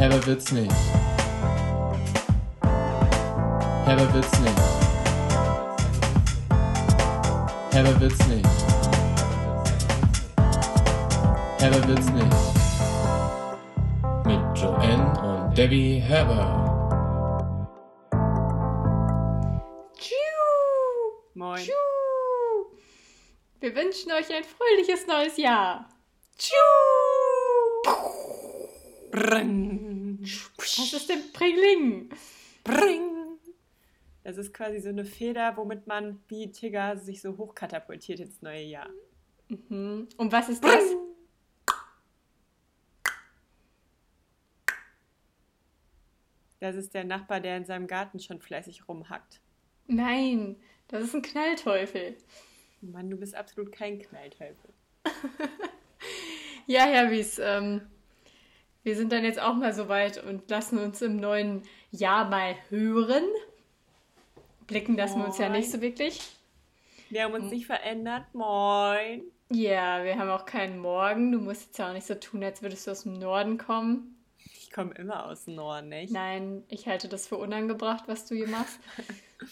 Herber wird's nicht. Herber wird's nicht. Herber wird's nicht. Herber wird's nicht. Mit Joanne und Debbie Herber. Tschiu! Moin. Tschiu! Wir wünschen euch ein fröhliches neues Jahr. Tschiu! Bring. Was ist denn Pringling? Bring. Das ist quasi so eine Feder, womit man wie Tigger sich so hochkatapultiert ins neue Jahr. Mhm. Und was ist das? Das ist der Nachbar, der in seinem Garten schon fleißig rumhackt. Nein, das ist ein Knallteufel. Mann, du bist absolut kein Knallteufel. Ja, Herr Wies, ähm, wir sind dann jetzt auch mal so weit und lassen uns im neuen Jahr mal hören. Blicken lassen wir uns ja nicht so wirklich. Wir haben uns nicht verändert. Moin. Ja, wir haben auch keinen Morgen. Du musst jetzt ja auch nicht so tun, als würdest du aus dem Norden kommen. Ich komme immer aus dem Norden, nicht? Nein, ich halte das für unangebracht, was du hier machst.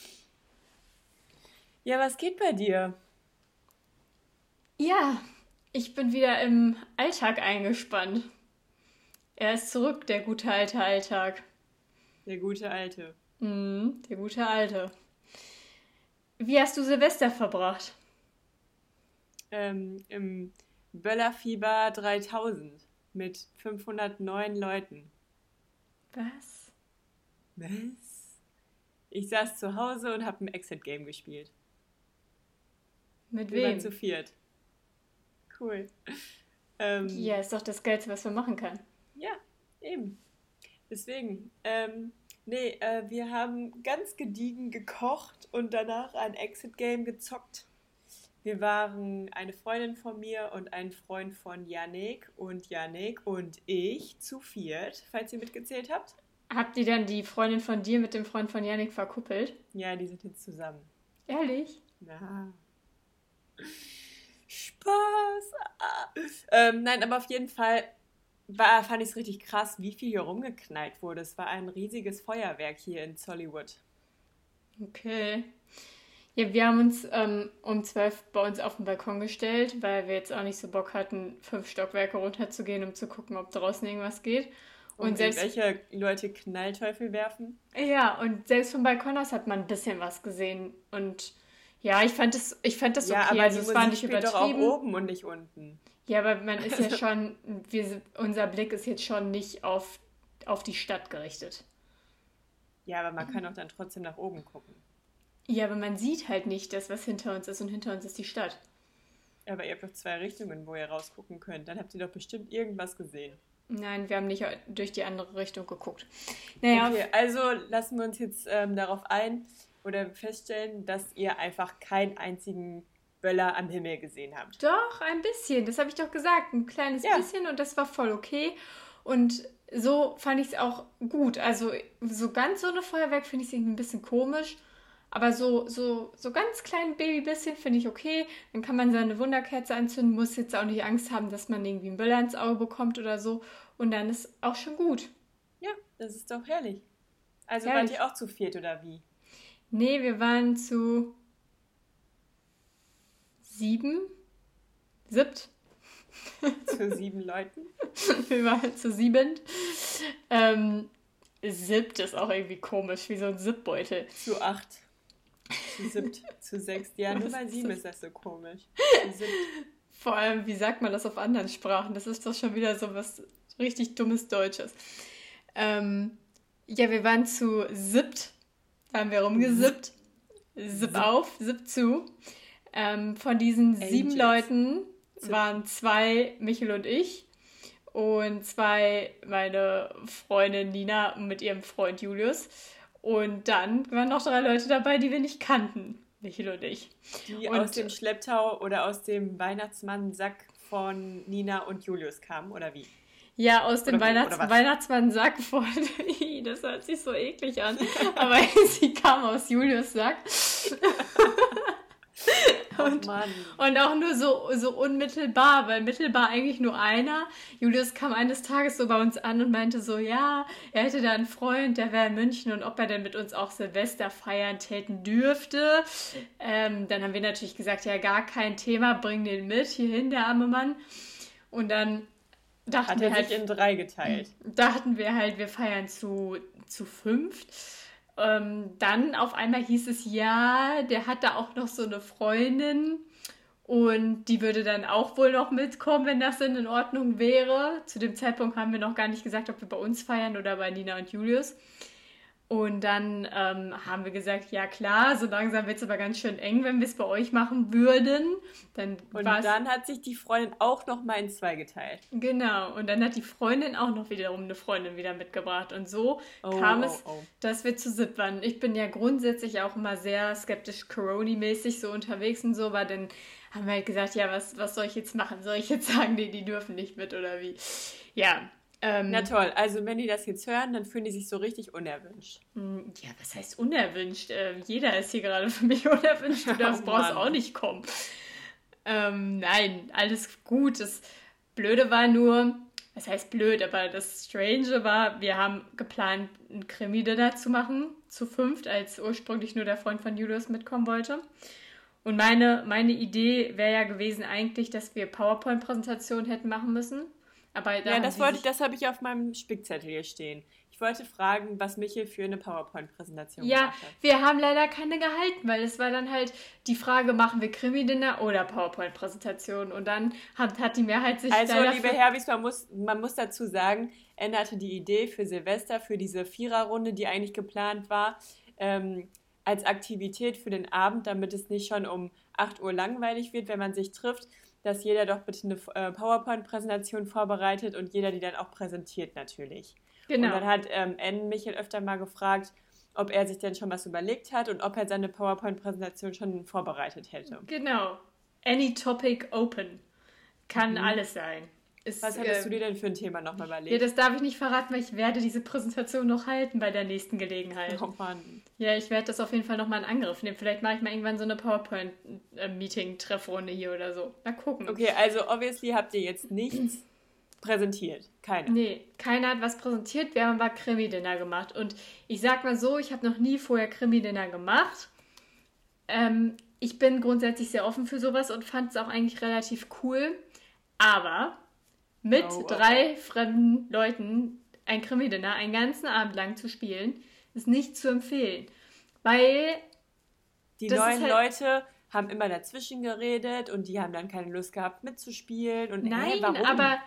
Ja, was geht bei dir? Ja, ich bin wieder im Alltag eingespannt. Er ist zurück, der gute alte Alltag. Der gute Alte. Mhm, der gute alte. Wie hast du Silvester verbracht? Ähm, Im Böllerfieber 3000 mit 509 Leuten. Was? Was? Ich saß zu Hause und habe ein Exit-Game gespielt. Mit Wir wem? zu viert. Cool. Ähm, Ja, ist doch das Geilste, was man machen kann. Ja, eben. Deswegen, ähm, nee, äh, wir haben ganz gediegen gekocht und danach ein Exit-Game gezockt. Wir waren eine Freundin von mir und ein Freund von Yannick und Yannick und ich zu viert, falls ihr mitgezählt habt. Habt ihr dann die Freundin von dir mit dem Freund von Yannick verkuppelt? Ja, die sind jetzt zusammen. Ehrlich? Ja. Spaß. Ah. Ähm, nein, aber auf jeden Fall war, fand ich es richtig krass, wie viel hier rumgeknallt wurde. Es war ein riesiges Feuerwerk hier in Zollywood. Okay. Ja, wir haben uns ähm, um zwölf bei uns auf den Balkon gestellt, weil wir jetzt auch nicht so Bock hatten, fünf Stockwerke runterzugehen, um zu gucken, ob draußen irgendwas geht. Und, Und selbst welche Leute Knallteufel werfen? ja, und selbst vom Balkon aus hat man ein bisschen was gesehen. Und ja, ich fand das, ich fand das okay. ja, aber also die es war nicht spielt doch auch übertrieben. oben und nicht unten. Ja, aber man ist ja schon, wir, unser Blick ist jetzt schon nicht auf, auf die Stadt gerichtet. Ja, aber man kann auch dann trotzdem nach oben gucken. Ja, aber man sieht halt nicht das, was hinter uns ist und hinter uns ist die Stadt. Aber ihr habt doch zwei Richtungen, wo ihr rausgucken könnt. Dann habt ihr doch bestimmt irgendwas gesehen. Nein, wir haben nicht durch die andere Richtung geguckt. Naja, Okay, also lassen wir uns jetzt ähm, darauf ein oder feststellen, dass ihr einfach keinen einzigen Böller am Himmel gesehen habt. doch, ein bisschen. Das habe ich doch gesagt. Ein kleines Ja. bisschen und das war voll okay. Und so fand ich es auch gut. Also so ganz so eine Feuerwerk finde ich irgendwie ein bisschen komisch. Aber so, so, so ganz klein Baby bisschen finde ich okay. Dann kann man seine Wunderkerze anzünden, muss jetzt auch nicht Angst haben, dass man irgendwie einen Böller ins Auge bekommt oder so. Und dann ist auch schon gut. Ja, das ist doch herrlich. Also Herrlich. wart ihr auch zu viert oder wie? Nee, wir waren zu sieben, siebt. Zu sieben Leuten? Wir waren zu siebend. Ähm, siebt ist auch irgendwie komisch, wie so ein Sippbeutel. Zu acht. Zu siebt. Zu sechs. Ja, nur bei sieben ist das so komisch. Zu siebt. Vor allem, wie sagt man das auf anderen Sprachen? Das ist doch schon wieder so was richtig dummes Deutsches. Ähm, ja, wir waren zu siebt. Da haben wir rumgesippt. Sipp auf, sipp zu. Ähm, von diesen sieben Angels. Leuten Sipp. waren zwei, Michel und ich. Und zwei, meine Freundin Nina mit ihrem Freund Julius. Und dann waren noch drei Leute dabei, die wir nicht kannten. Michel und ich. Die Und- aus dem Schlepptau oder aus dem Weihnachtsmann-Sack von Nina und Julius kamen, oder wie? Ja, aus dem Weihnachts? Weihnachtsmann-Sack von. Das hört sich so eklig an. Aber sie kam aus Julius Sack. Und, Mann. und auch nur so, so unmittelbar, weil mittelbar eigentlich nur einer. Julius kam eines Tages so bei uns an und meinte so, ja, er hätte da einen Freund, der wäre in München und ob er denn mit uns auch Silvester feiern täten dürfte. Ähm, dann haben wir natürlich gesagt, ja, gar kein Thema, bring den mit, hierhin, der arme Mann. Und dann dachten Hat wir er halt, sich in drei geteilt. dachten wir halt, wir feiern zu, zu fünft. Ähm, dann auf einmal hieß es, ja, der hat da auch noch so eine Freundin und die würde dann auch wohl noch mitkommen, wenn das denn in Ordnung wäre. Zu dem Zeitpunkt haben wir noch gar nicht gesagt, ob wir bei uns feiern oder bei Nina und Julius. Und dann ähm, haben wir gesagt, ja klar, so langsam wird es aber ganz schön eng, wenn wir es bei euch machen würden. Dann Und dann hat sich die Freundin auch noch mal in zwei geteilt. Genau, und dann hat die Freundin auch noch wiederum eine Freundin wieder mitgebracht. Und so Oh, kam oh, es, oh. dass wir zu sieb waren. Ich bin ja grundsätzlich auch immer sehr skeptisch Corona-mäßig so unterwegs und so, aber dann haben wir halt gesagt, ja, was, was soll ich jetzt machen? Soll ich jetzt sagen, nee, die dürfen nicht mit oder wie? Ja. Ähm, Na toll, also wenn die das jetzt hören, dann fühlen die sich so richtig unerwünscht. Mm, Ja, was heißt unerwünscht? Ähm, jeder ist hier gerade für mich unerwünscht. Du darfst, Oh brauchst auch nicht kommen. Ähm, nein, alles gut. Das Blöde war nur, was heißt blöd, aber das Strange war, wir haben geplant, ein Krimi-Dinner zu machen, zu fünft, als ursprünglich nur der Freund von Julius mitkommen wollte. Und meine, meine Idee wäre ja gewesen eigentlich, dass wir PowerPoint-Präsentationen hätten machen müssen. Aber da Ja, das wollte das habe ich auf meinem Spickzettel hier stehen. Ich wollte fragen, was Michel für eine PowerPoint-Präsentation Ja, gemacht hat. wir haben leider keine gehalten, weil es war dann halt die Frage, machen wir Krimi-Dinner oder PowerPoint-Präsentation? Und dann hat, hat die Mehrheit sich Also, liebe Herbis, man muss, man muss dazu sagen, Ende hatte die Idee für Silvester, für diese Viererrunde, die eigentlich geplant war, ähm, als Aktivität für den Abend, damit es nicht schon um 8 Uhr langweilig wird, wenn man sich trifft, dass jeder doch bitte eine äh, PowerPoint-Präsentation vorbereitet und jeder die dann auch präsentiert natürlich. Genau. Und dann hat ähm, N Michael öfter mal gefragt, ob er sich denn schon was überlegt hat und ob er seine PowerPoint-Präsentation schon vorbereitet hätte. Genau. Any topic open. Kann alles sein. Ist. Was hattest du ähm, dir denn für ein Thema nochmal überlegt? Ja, das darf ich nicht verraten, weil ich werde diese Präsentation noch halten bei der nächsten Gelegenheit. oh Mann. Ja, ich werde das auf jeden Fall nochmal in Angriff nehmen. Vielleicht mache ich mal irgendwann so eine PowerPoint-Meeting-Treffrunde hier oder so. Mal gucken. Okay, also obviously habt ihr jetzt nichts präsentiert. Keiner. Nee, keiner hat was präsentiert. Wir haben aber Krimi-Dinner gemacht. Und ich sag mal so, ich habe noch nie vorher Krimi-Dinner gemacht. Ähm, ich bin grundsätzlich sehr offen für sowas und fand es auch eigentlich relativ cool. Aber mit Oh, oh, drei fremden Leuten ein Krimi-Dinner einen ganzen Abend lang zu spielen, ist nicht zu empfehlen. Weil Die neuen halt- Leute haben immer dazwischen geredet und die haben dann keine Lust gehabt mitzuspielen. Und Nein, warum? aber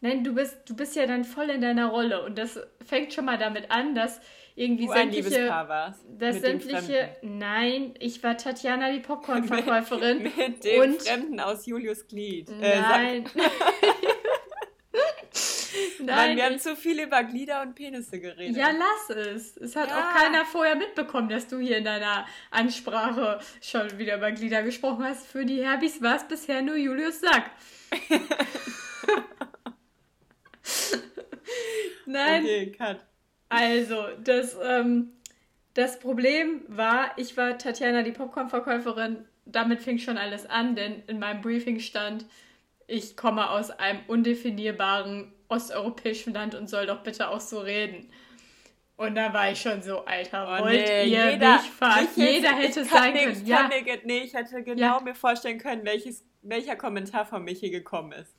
nein, du bist, du bist ja dann voll in deiner Rolle und das fängt schon mal damit an, dass irgendwie du ein sämtliche, Liebespaar warst. dass mit sämtliche, nein, ich war Tatjana die Popcorn-Verkäuferin Mit dem und Fremden aus Julius Glied. Äh, Sack. nein, nein, wir haben zu viel über Glieder und Penisse geredet. ja lass es. Es hat Ja. auch keiner vorher mitbekommen, dass du hier in deiner Ansprache schon wieder über Glieder gesprochen hast. Für die Herbis war es bisher nur Julius Sack. Nein, Okay, cut. Also, das, ähm, das Problem war, ich war Tatjana, die Popcorn-Verkäuferin. Damit fing schon alles an, denn in meinem Briefing stand, ich komme aus einem undefinierbaren osteuropäischen Land und soll doch bitte auch so reden. Und da war ich schon so, Alter, Oh, wollt nee, ihr jeder, mich verarschen? ich- Jeder ich hätte es nix, können. Ja, Kann nix, nee, ich hätte genau Ja. mir vorstellen können, welches, welcher Kommentar von Michi gekommen ist.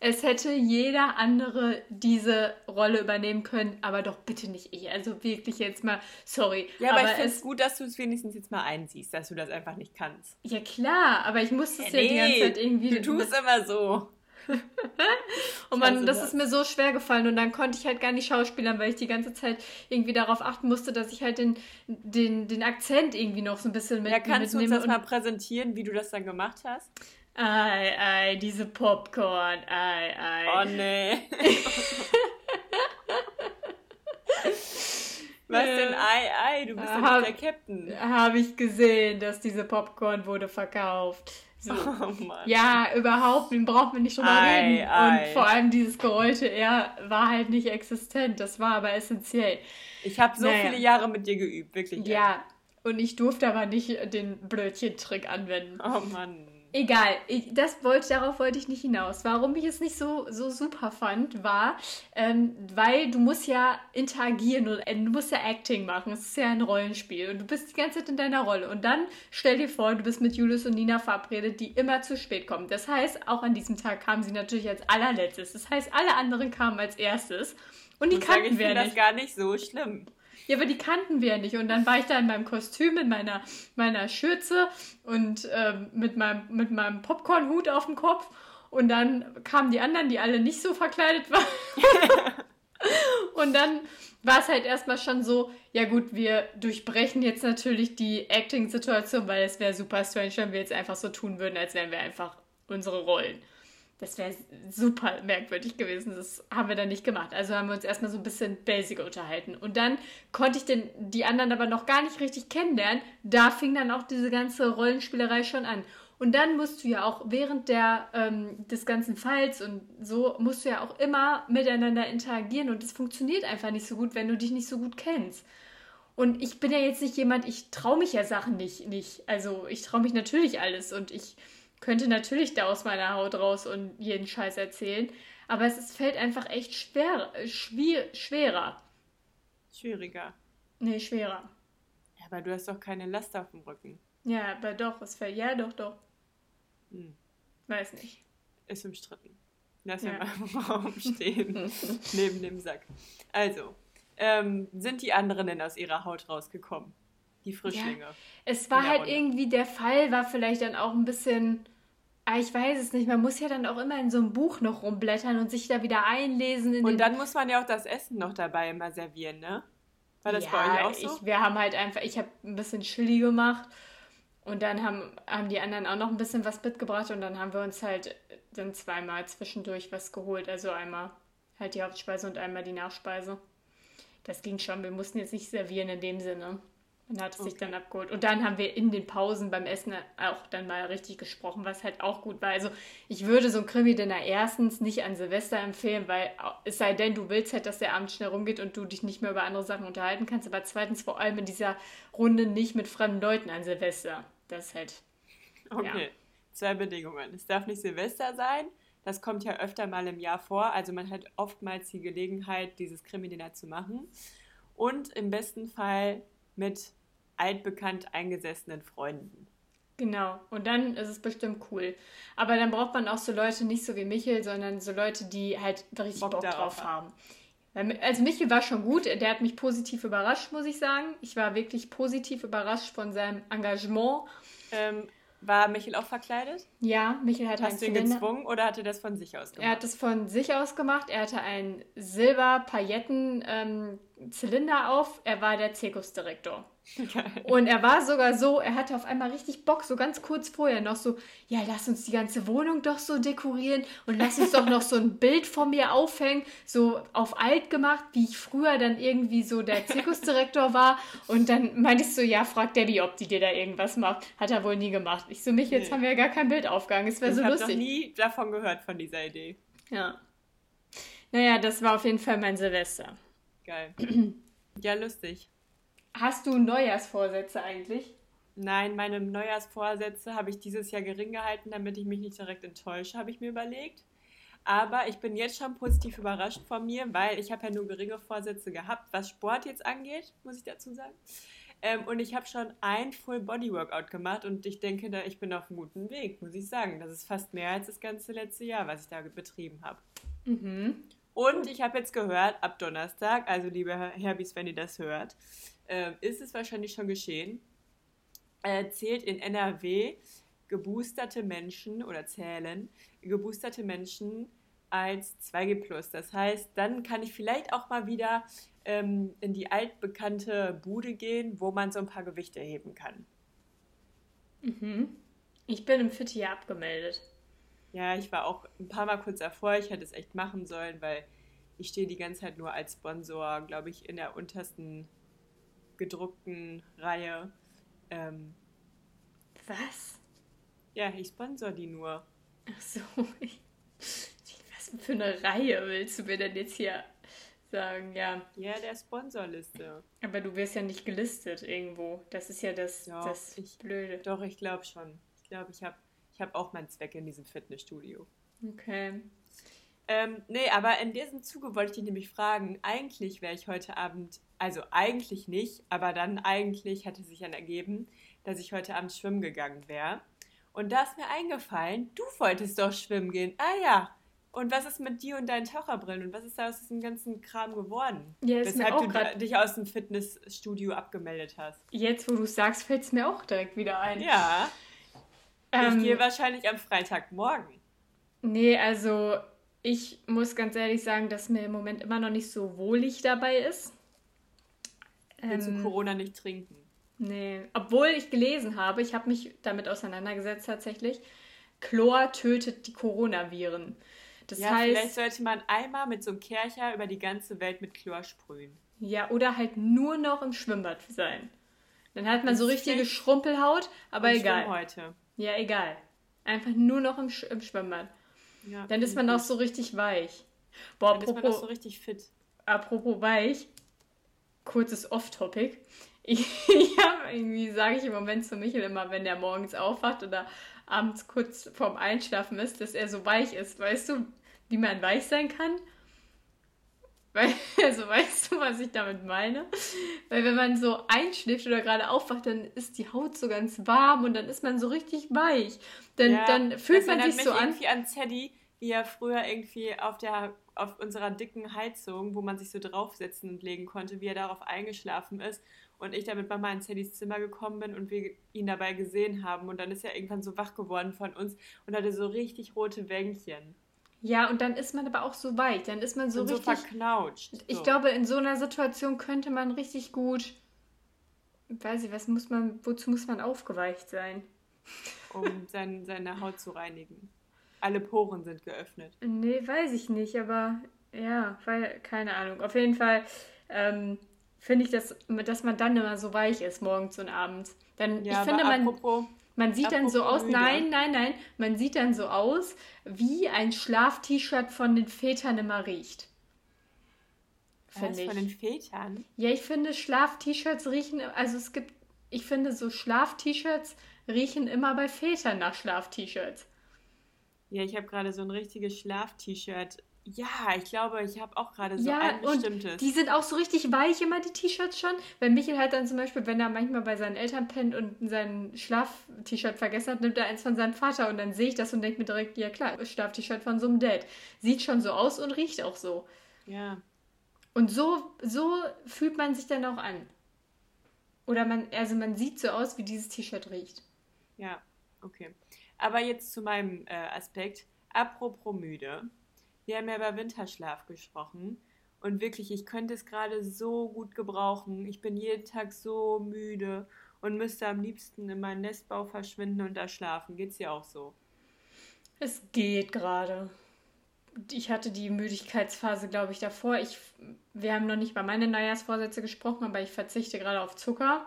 es hätte jeder andere diese Rolle übernehmen können, aber doch bitte nicht ich. Also wirklich jetzt mal, sorry. Ja, aber, ich es finde es gut, dass du es wenigstens jetzt mal einsiehst, dass du das einfach nicht kannst. Ja klar, aber ich musste es ja, die ganze Zeit irgendwie. du tust immer so. und man, das das. ist mir so schwer gefallen und dann konnte ich halt gar nicht schauspielern, weil ich die ganze Zeit irgendwie darauf achten musste, dass ich halt den, den, den Akzent irgendwie noch so ein bisschen mit, Ja, kannst du uns mitnehme. das mal präsentieren, wie du das dann gemacht hast? ei, ei, diese Popcorn, ei, ei. Oh nee. Was denn? Ei, ei, du bist ja Hab- nicht der Captain. Habe ich gesehen, dass diese Popcorn wurde verkauft. So. Oh Mann. Ja, überhaupt, den braucht man nicht drüber Ei, reden. ei. Und vor allem dieses geräusche R war halt nicht existent. Das war aber essentiell. Ich habe so Naja. viele Jahre mit dir geübt, wirklich. Ja, und ich durfte aber nicht den Blödchen-Trick anwenden. Oh Mann. Egal, ich, das wollte, darauf wollte ich nicht hinaus. Warum ich es nicht so, so super fand, war, ähm, weil du musst ja interagieren und äh, du musst ja Acting machen. Es ist ja ein Rollenspiel und du bist die ganze Zeit in deiner Rolle. Und dann stell dir vor, du bist mit Julius und Nina verabredet, die immer zu spät kommen. Das heißt, auch an diesem Tag kamen sie natürlich als allerletztes. Das heißt, alle anderen kamen als erstes. Und die sagen, kannten wir nicht. das gar nicht so schlimm. Ja, aber die kannten wir ja nicht. Und dann war ich da in meinem Kostüm, in meiner, meiner Schürze und ähm, mit meinem, mit meinem Popcornhut auf dem Kopf. Und dann kamen die anderen, die alle nicht so verkleidet waren. und dann war es halt erstmal schon so, ja gut, wir durchbrechen jetzt natürlich die Acting-Situation, weil es wäre super strange, wenn wir jetzt einfach so tun würden, als wären wir einfach unsere Rollen. Das wäre super merkwürdig gewesen. Das haben wir dann nicht gemacht. Also haben wir uns erstmal so ein bisschen basic unterhalten. Und dann konnte ich den, die anderen aber noch gar nicht richtig kennenlernen. Da fing dann auch diese ganze Rollenspielerei schon an. Und dann musst du ja auch während der, ähm, des ganzen Falls und so, musst du ja auch immer miteinander interagieren. Und es funktioniert einfach nicht so gut, wenn du dich nicht so gut kennst. Und ich bin ja jetzt nicht jemand, ich traue mich ja Sachen nicht, nicht. Also ich traue mich natürlich alles und ich könnte natürlich da aus meiner Haut raus und jeden Scheiß erzählen. Aber es ist, fällt einfach echt schwer, äh, schwier, schwerer. Schwieriger. Nee, schwerer. Ja, aber du hast doch keine Last auf dem Rücken. Ja, aber doch, es fällt. Ja, doch, doch. Hm. Weiß nicht. Ist umstritten. Lass Ja. ja. mal im Raum stehen. neben dem Sack. Also, ähm, sind die anderen denn aus ihrer Haut rausgekommen? Die Frischlinge. Es war halt Runde. irgendwie, der Fall war vielleicht dann auch ein bisschen. Ah, ich weiß es nicht. Man muss ja dann auch immer in so einem Buch noch rumblättern und sich da wieder einlesen. In Und dann muss man ja auch das Essen noch dabei immer servieren, ne? War das bei euch auch so? Ich, wir haben halt einfach, ich habe ein bisschen Chili gemacht und dann haben, haben die anderen auch noch ein bisschen was mitgebracht und dann haben wir uns halt dann zweimal zwischendurch was geholt. Also einmal halt die Hauptspeise und einmal die Nachspeise. Das ging schon, wir mussten jetzt nicht servieren in dem Sinne. Man hat es sich Okay. dann abgeholt. Und dann haben wir in den Pausen beim Essen auch dann mal richtig gesprochen, was halt auch gut war. Also ich würde so ein Krimi-Dinner erstens nicht an Silvester empfehlen, weil es sei denn, du willst halt, dass der Abend schnell rumgeht und du dich nicht mehr über andere Sachen unterhalten kannst. Aber zweitens vor allem in dieser Runde nicht mit fremden Leuten an Silvester. Das ist halt, Okay, zwei Bedingungen. Es darf nicht Silvester sein. Das kommt ja öfter mal im Jahr vor. Also man hat oftmals die Gelegenheit, dieses Krimi-Dinner zu machen. Und im besten Fall mit altbekannt eingesessenen Freunden. Genau, und dann ist es bestimmt cool. Aber dann braucht man auch so Leute, nicht so wie Michel, sondern so Leute, die halt richtig Bock Bock, drauf haben. Mi- Also Michel war schon gut, der hat mich positiv überrascht, muss ich sagen. Ich war wirklich positiv überrascht von seinem Engagement. Ähm, war Michael auch verkleidet? Ja, Michel hat einen Hast du ihn gezwungen oder hat er das von sich aus Er gemacht? hat es von sich aus gemacht. Er hatte einen Silber-Pailletten-Zylinder auf. Er war der Zirkusdirektor. Und er war sogar so, er hatte auf einmal richtig Bock, so ganz kurz vorher noch so, ja, lass uns die ganze Wohnung doch so dekorieren und lass uns doch noch so ein Bild von mir aufhängen, so auf alt gemacht, wie ich früher dann irgendwie so der Zirkusdirektor war. Und dann meinte ich so, ja, frag Debbie, ob die dir da irgendwas macht. Hat er wohl nie gemacht. Ich so, mich, jetzt Nee. haben wir ja gar kein Bild aufgehangen. Es wäre ich so habe noch lustig. nie davon gehört, von dieser Idee. Ja. Naja, das war auf jeden Fall mein Silvester. Geil. ja, lustig. Hast du Neujahrsvorsätze eigentlich? Nein, meine Neujahrsvorsätze habe ich dieses Jahr gering gehalten, damit ich mich nicht direkt enttäusche, habe ich mir überlegt. Aber ich bin jetzt schon positiv überrascht von mir, weil ich habe ja nur geringe Vorsätze gehabt, was Sport jetzt angeht, muss ich dazu sagen. Ähm, und ich habe schon ein Full-Body-Workout gemacht und ich denke, da, ich bin auf einem guten Weg, muss ich sagen. Das ist fast mehr als das ganze letzte Jahr, was ich da betrieben habe. Mhm. Und ich habe jetzt gehört, ab Donnerstag, also liebe Herbis, wenn ihr das hört, ähm, ist es wahrscheinlich schon geschehen, äh, zählt in NRW geboosterte Menschen oder zählen geboosterte Menschen als 2G+. Das heißt, dann kann ich vielleicht auch mal wieder ähm, in die altbekannte Bude gehen, wo man so ein paar Gewichte heben kann. Mhm. Ich bin im Vierteljahr abgemeldet. Ja, ich war auch ein paar Mal kurz davor. Ich hätte es echt machen sollen, weil ich stehe die ganze Zeit nur als Sponsor, glaube ich, in der untersten gedruckten Reihe. Ähm, Was? ja, ich sponsor die nur. Ach so. Was für eine Reihe willst du mir denn jetzt hier sagen? Ja, Ja, der Sponsorliste. aber du wirst ja nicht gelistet irgendwo. Das ist ja das, Ja, das ich- Blöde. Doch, ich glaube schon. Ich glaube, ich habe ich habe auch meinen Zweck in diesem Fitnessstudio. Okay. Ähm, nee, aber in diesem Zuge wollte ich dich nämlich fragen, eigentlich wäre ich heute Abend, also eigentlich nicht, aber dann eigentlich hätte sich dann ergeben, dass ich heute Abend schwimmen gegangen wäre. Und da ist mir eingefallen, du wolltest doch schwimmen gehen. Ah ja. Und was ist mit dir und deinen Taucherbrillen? Und was ist da aus diesem ganzen Kram geworden? Ja, ist mir Weshalb auch du dich aus dem Fitnessstudio abgemeldet hast. Jetzt, wo du es sagst, fällt es mir auch direkt wieder ein. Ja, Ähm, ich gehe wahrscheinlich am Freitagmorgen. Nee, also ich muss ganz ehrlich sagen, dass mir im Moment immer noch nicht so wohlig dabei ist. Willst du Ähm, Corona nicht trinken? Nee, obwohl ich gelesen habe, ich habe mich damit auseinandergesetzt tatsächlich, Chlor tötet die Coronaviren. Das ja, vielleicht heißt, sollte man einmal mit so einem Kercher über die ganze Welt mit Chlor sprühen. ja, oder halt nur noch im Schwimmbad sein. Dann hat man Das so richtige. Schrumpelhaut, aber egal. heute. Ja, egal. Einfach nur noch im, Sch im Schwimmbad. Ja, Dann ist man auch so richtig weich. Boah, Dann ist man apropos, auch so richtig fit. apropos weich, kurzes Off-Topic. Ich, ich habe irgendwie, sage ich im Moment zu Michel immer, wenn der morgens aufwacht oder abends kurz vorm Einschlafen ist, dass er so weich ist. Weißt du, wie man weich sein kann? Weil, also weißt du, was ich damit meine? Weil wenn man so einschläft oder gerade aufwacht, dann ist die Haut so ganz warm und dann ist man so richtig weich. Dann, Ja, dann fühlt man sich so an. irgendwie an Teddy, wie er früher irgendwie auf der auf unserer dicken Heizung, wo man sich so draufsetzen und legen konnte, wie er darauf eingeschlafen ist und ich dann mit Mama in Teddys Zimmer gekommen bin und wir ihn dabei gesehen haben und dann ist er irgendwann so wach geworden von uns und hatte so richtig rote Wänkchen Ja, und dann ist man aber auch so weich. Dann ist man so und so richtig. verknautscht. Ich so. glaube, in so einer Situation könnte man richtig gut. Weiß ich, was muss man, wozu muss man aufgeweicht sein? um sein, seine Haut zu reinigen. Alle Poren sind geöffnet. Nee, weiß ich nicht, aber ja, weil, keine Ahnung. Auf jeden Fall ähm, finde ich, dass, dass man dann immer so weich ist, morgens und abends. Dann, Ja, ich finde, aber man, apropos, man sieht dann so apropos aus, müde. nein, nein, nein, man sieht dann so aus, wie ein Schlaf-T-Shirt von den Vätern immer riecht. Finde von ich. den Vätern? Ja, ich finde Schlaf-T-Shirts riechen, also es gibt, ich finde so Schlaf-T-Shirts riechen immer bei Vätern nach Schlaf-T-Shirts. Ja, ich habe gerade so ein richtiges Schlaf-T-Shirt. Ja, ich glaube, ich habe auch gerade so ja, ein und bestimmtes. die sind auch so richtig weich immer, die T-Shirts schon. Weil Michael hat dann zum Beispiel, wenn er manchmal bei seinen Eltern pennt und sein Schlaf-T-Shirt vergessen hat, nimmt er eins von seinem Vater und dann sehe ich das und denke mir direkt, ja klar, Schlaf-T-Shirt von so einem Dad. Sieht schon so aus und riecht auch so. ja, Und so, so fühlt man sich dann auch an. Oder man, also man sieht so aus, wie dieses T-Shirt riecht. ja, okay. Aber jetzt zu meinem äh, Aspekt. Apropos müde. Wir haben ja über Winterschlaf gesprochen. Und wirklich, ich könnte es gerade so gut gebrauchen. Ich bin jeden Tag so müde und müsste am liebsten in meinen Nestbau verschwinden und da schlafen. Geht's dir auch so? Es geht gerade. Ich hatte die Müdigkeitsphase, glaube ich, davor. Ich, wir haben noch nicht über meine Neujahrsvorsätze gesprochen, aber ich verzichte gerade auf Zucker.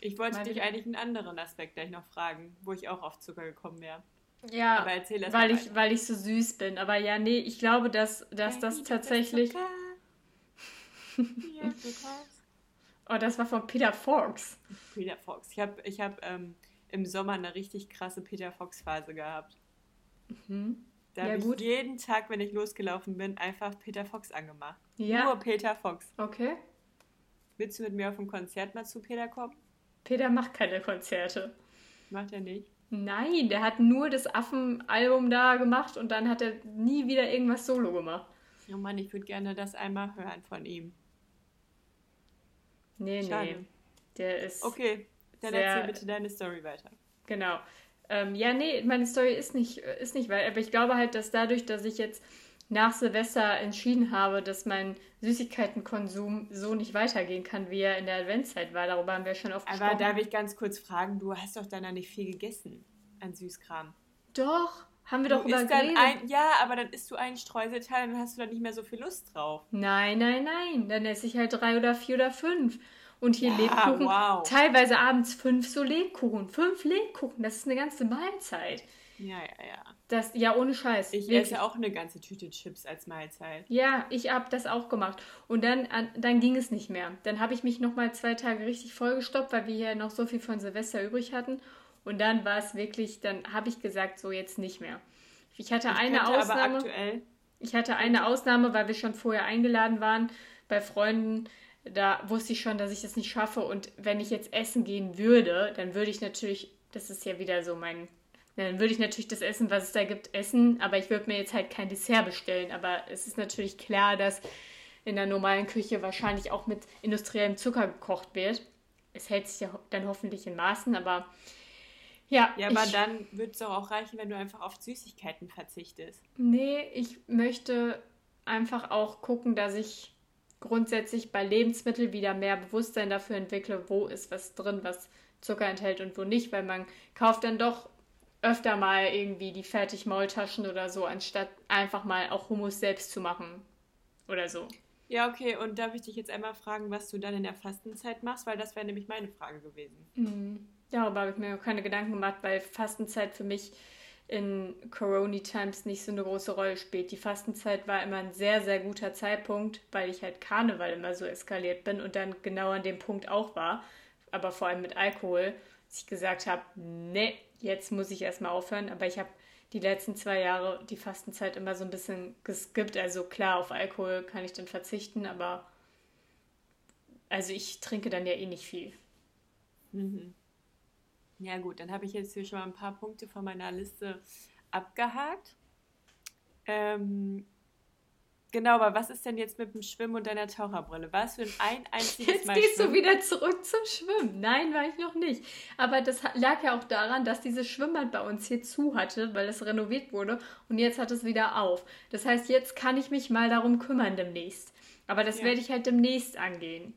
Ich wollte dich eigentlich einen anderen Aspekt gleich noch fragen, wo ich auch auf Zucker gekommen wäre. Ja, Aber erzähl erst weil ich, weil ich so süß bin. Aber ja, nee, ich glaube, dass, dass das tatsächlich. Oh, das war von Peter Fox. Peter Fox. Ich habe ich hab, ähm, im Sommer eine richtig krasse Peter Fox-Phase gehabt. Mhm. Da Ja, habe ich jeden Tag, wenn ich losgelaufen bin, einfach Peter Fox angemacht. Ja. Nur Peter Fox. Okay. Willst du mit mir auf ein Konzert mal zu Peter kommen? Peter macht keine Konzerte. Macht er nicht. Nein, der hat nur das Affen-Album da gemacht und dann hat er nie wieder irgendwas solo gemacht. Oh Mann, ich würde gerne das einmal hören von ihm. Nee, nee. Schade. Der ist. Okay, dann Sehr- erzähl bitte deine Story weiter. Genau. Ähm, ja, nee, meine Story ist nicht, ist nicht weit, aber ich glaube halt, dass dadurch, dass ich jetzt nach Silvester entschieden habe, dass mein Süßigkeitenkonsum so nicht weitergehen kann, wie er in der Adventszeit war. Darüber haben wir schon oft Aber gesprochen. darf ich ganz kurz fragen, du hast doch dann noch nicht viel gegessen an Süßkram. Doch, haben wir doch Du über dann geredet. ein, ja, aber dann isst du einen Streuselteil und dann hast du dann nicht mehr so viel Lust drauf. Nein, nein, nein. Dann esse ich halt drei oder vier oder fünf. Und hier Ja, Lebkuchen. wow. Teilweise abends fünf so Lebkuchen. Fünf Lebkuchen, das ist eine ganze Mahlzeit. Ja, ja, ja. Das, ja, ohne Scheiß. Ich Wirklich. esse auch eine ganze Tüte Chips als Mahlzeit. Ja, ich habe das auch gemacht. Und dann, an- dann ging es nicht mehr. Dann habe ich mich nochmal zwei Tage richtig vollgestoppt, weil wir hier noch so viel von Silvester übrig hatten. Und dann war es wirklich, dann habe ich gesagt, so jetzt nicht mehr. Ich hatte Ich eine Ausnahme. aktuell. Ich hatte eine Ausnahme, weil wir schon vorher eingeladen waren bei Freunden. Da wusste ich schon, dass ich das nicht schaffe. Und wenn ich jetzt essen gehen würde, dann würde ich natürlich, das ist ja wieder so mein, dann würde ich natürlich das Essen, was es da gibt, essen. Aber ich würde mir jetzt halt kein Dessert bestellen. Aber es ist natürlich klar, dass in der normalen Küche wahrscheinlich auch mit industriellem Zucker gekocht wird. Es hält sich ja dann hoffentlich in Maßen, aber ja. Ja, aber ich, dann würde es doch auch reichen, wenn du einfach auf Süßigkeiten verzichtest. Nee, ich möchte einfach auch gucken, dass ich grundsätzlich bei Lebensmitteln wieder mehr Bewusstsein dafür entwickle, wo ist was drin, was Zucker enthält und wo nicht, weil man kauft dann doch öfter mal irgendwie die Fertigmaultaschen oder so, anstatt einfach mal auch Hummus selbst zu machen oder so. Ja, okay, und darf ich dich jetzt einmal fragen, was du dann in der Fastenzeit machst? Weil das wäre nämlich meine Frage gewesen. Mhm. Darüber habe ich mir keine Gedanken gemacht, weil Fastenzeit für mich in Corona Times nicht so eine große Rolle spielt. Die Fastenzeit war immer ein sehr, sehr guter Zeitpunkt, weil ich halt Karneval immer so eskaliert bin und dann genau an dem Punkt auch war. Aber vor allem mit Alkohol, dass ich gesagt habe, nee, jetzt muss ich erstmal aufhören. Aber ich habe die letzten zwei Jahre die Fastenzeit immer so ein bisschen geskippt. Also klar, auf Alkohol kann ich dann verzichten, aber also ich trinke dann ja eh nicht viel. Mhm. Ja, gut, dann habe ich jetzt hier schon mal ein paar Punkte von meiner Liste abgehakt. Ähm, genau, aber was ist denn jetzt mit dem Schwimmen und deiner Taucherbrille? Warst du in ein einziges Jetzt Mal gehst du schwimmen? wieder zurück zum Schwimmen. Nein, war ich noch nicht. Aber das lag ja auch daran, dass dieses Schwimmbad bei uns hier zu hatte, weil es renoviert wurde und jetzt hat es wieder auf. Das heißt, jetzt kann ich mich mal darum kümmern demnächst. Aber das Ja. werde ich halt demnächst angehen.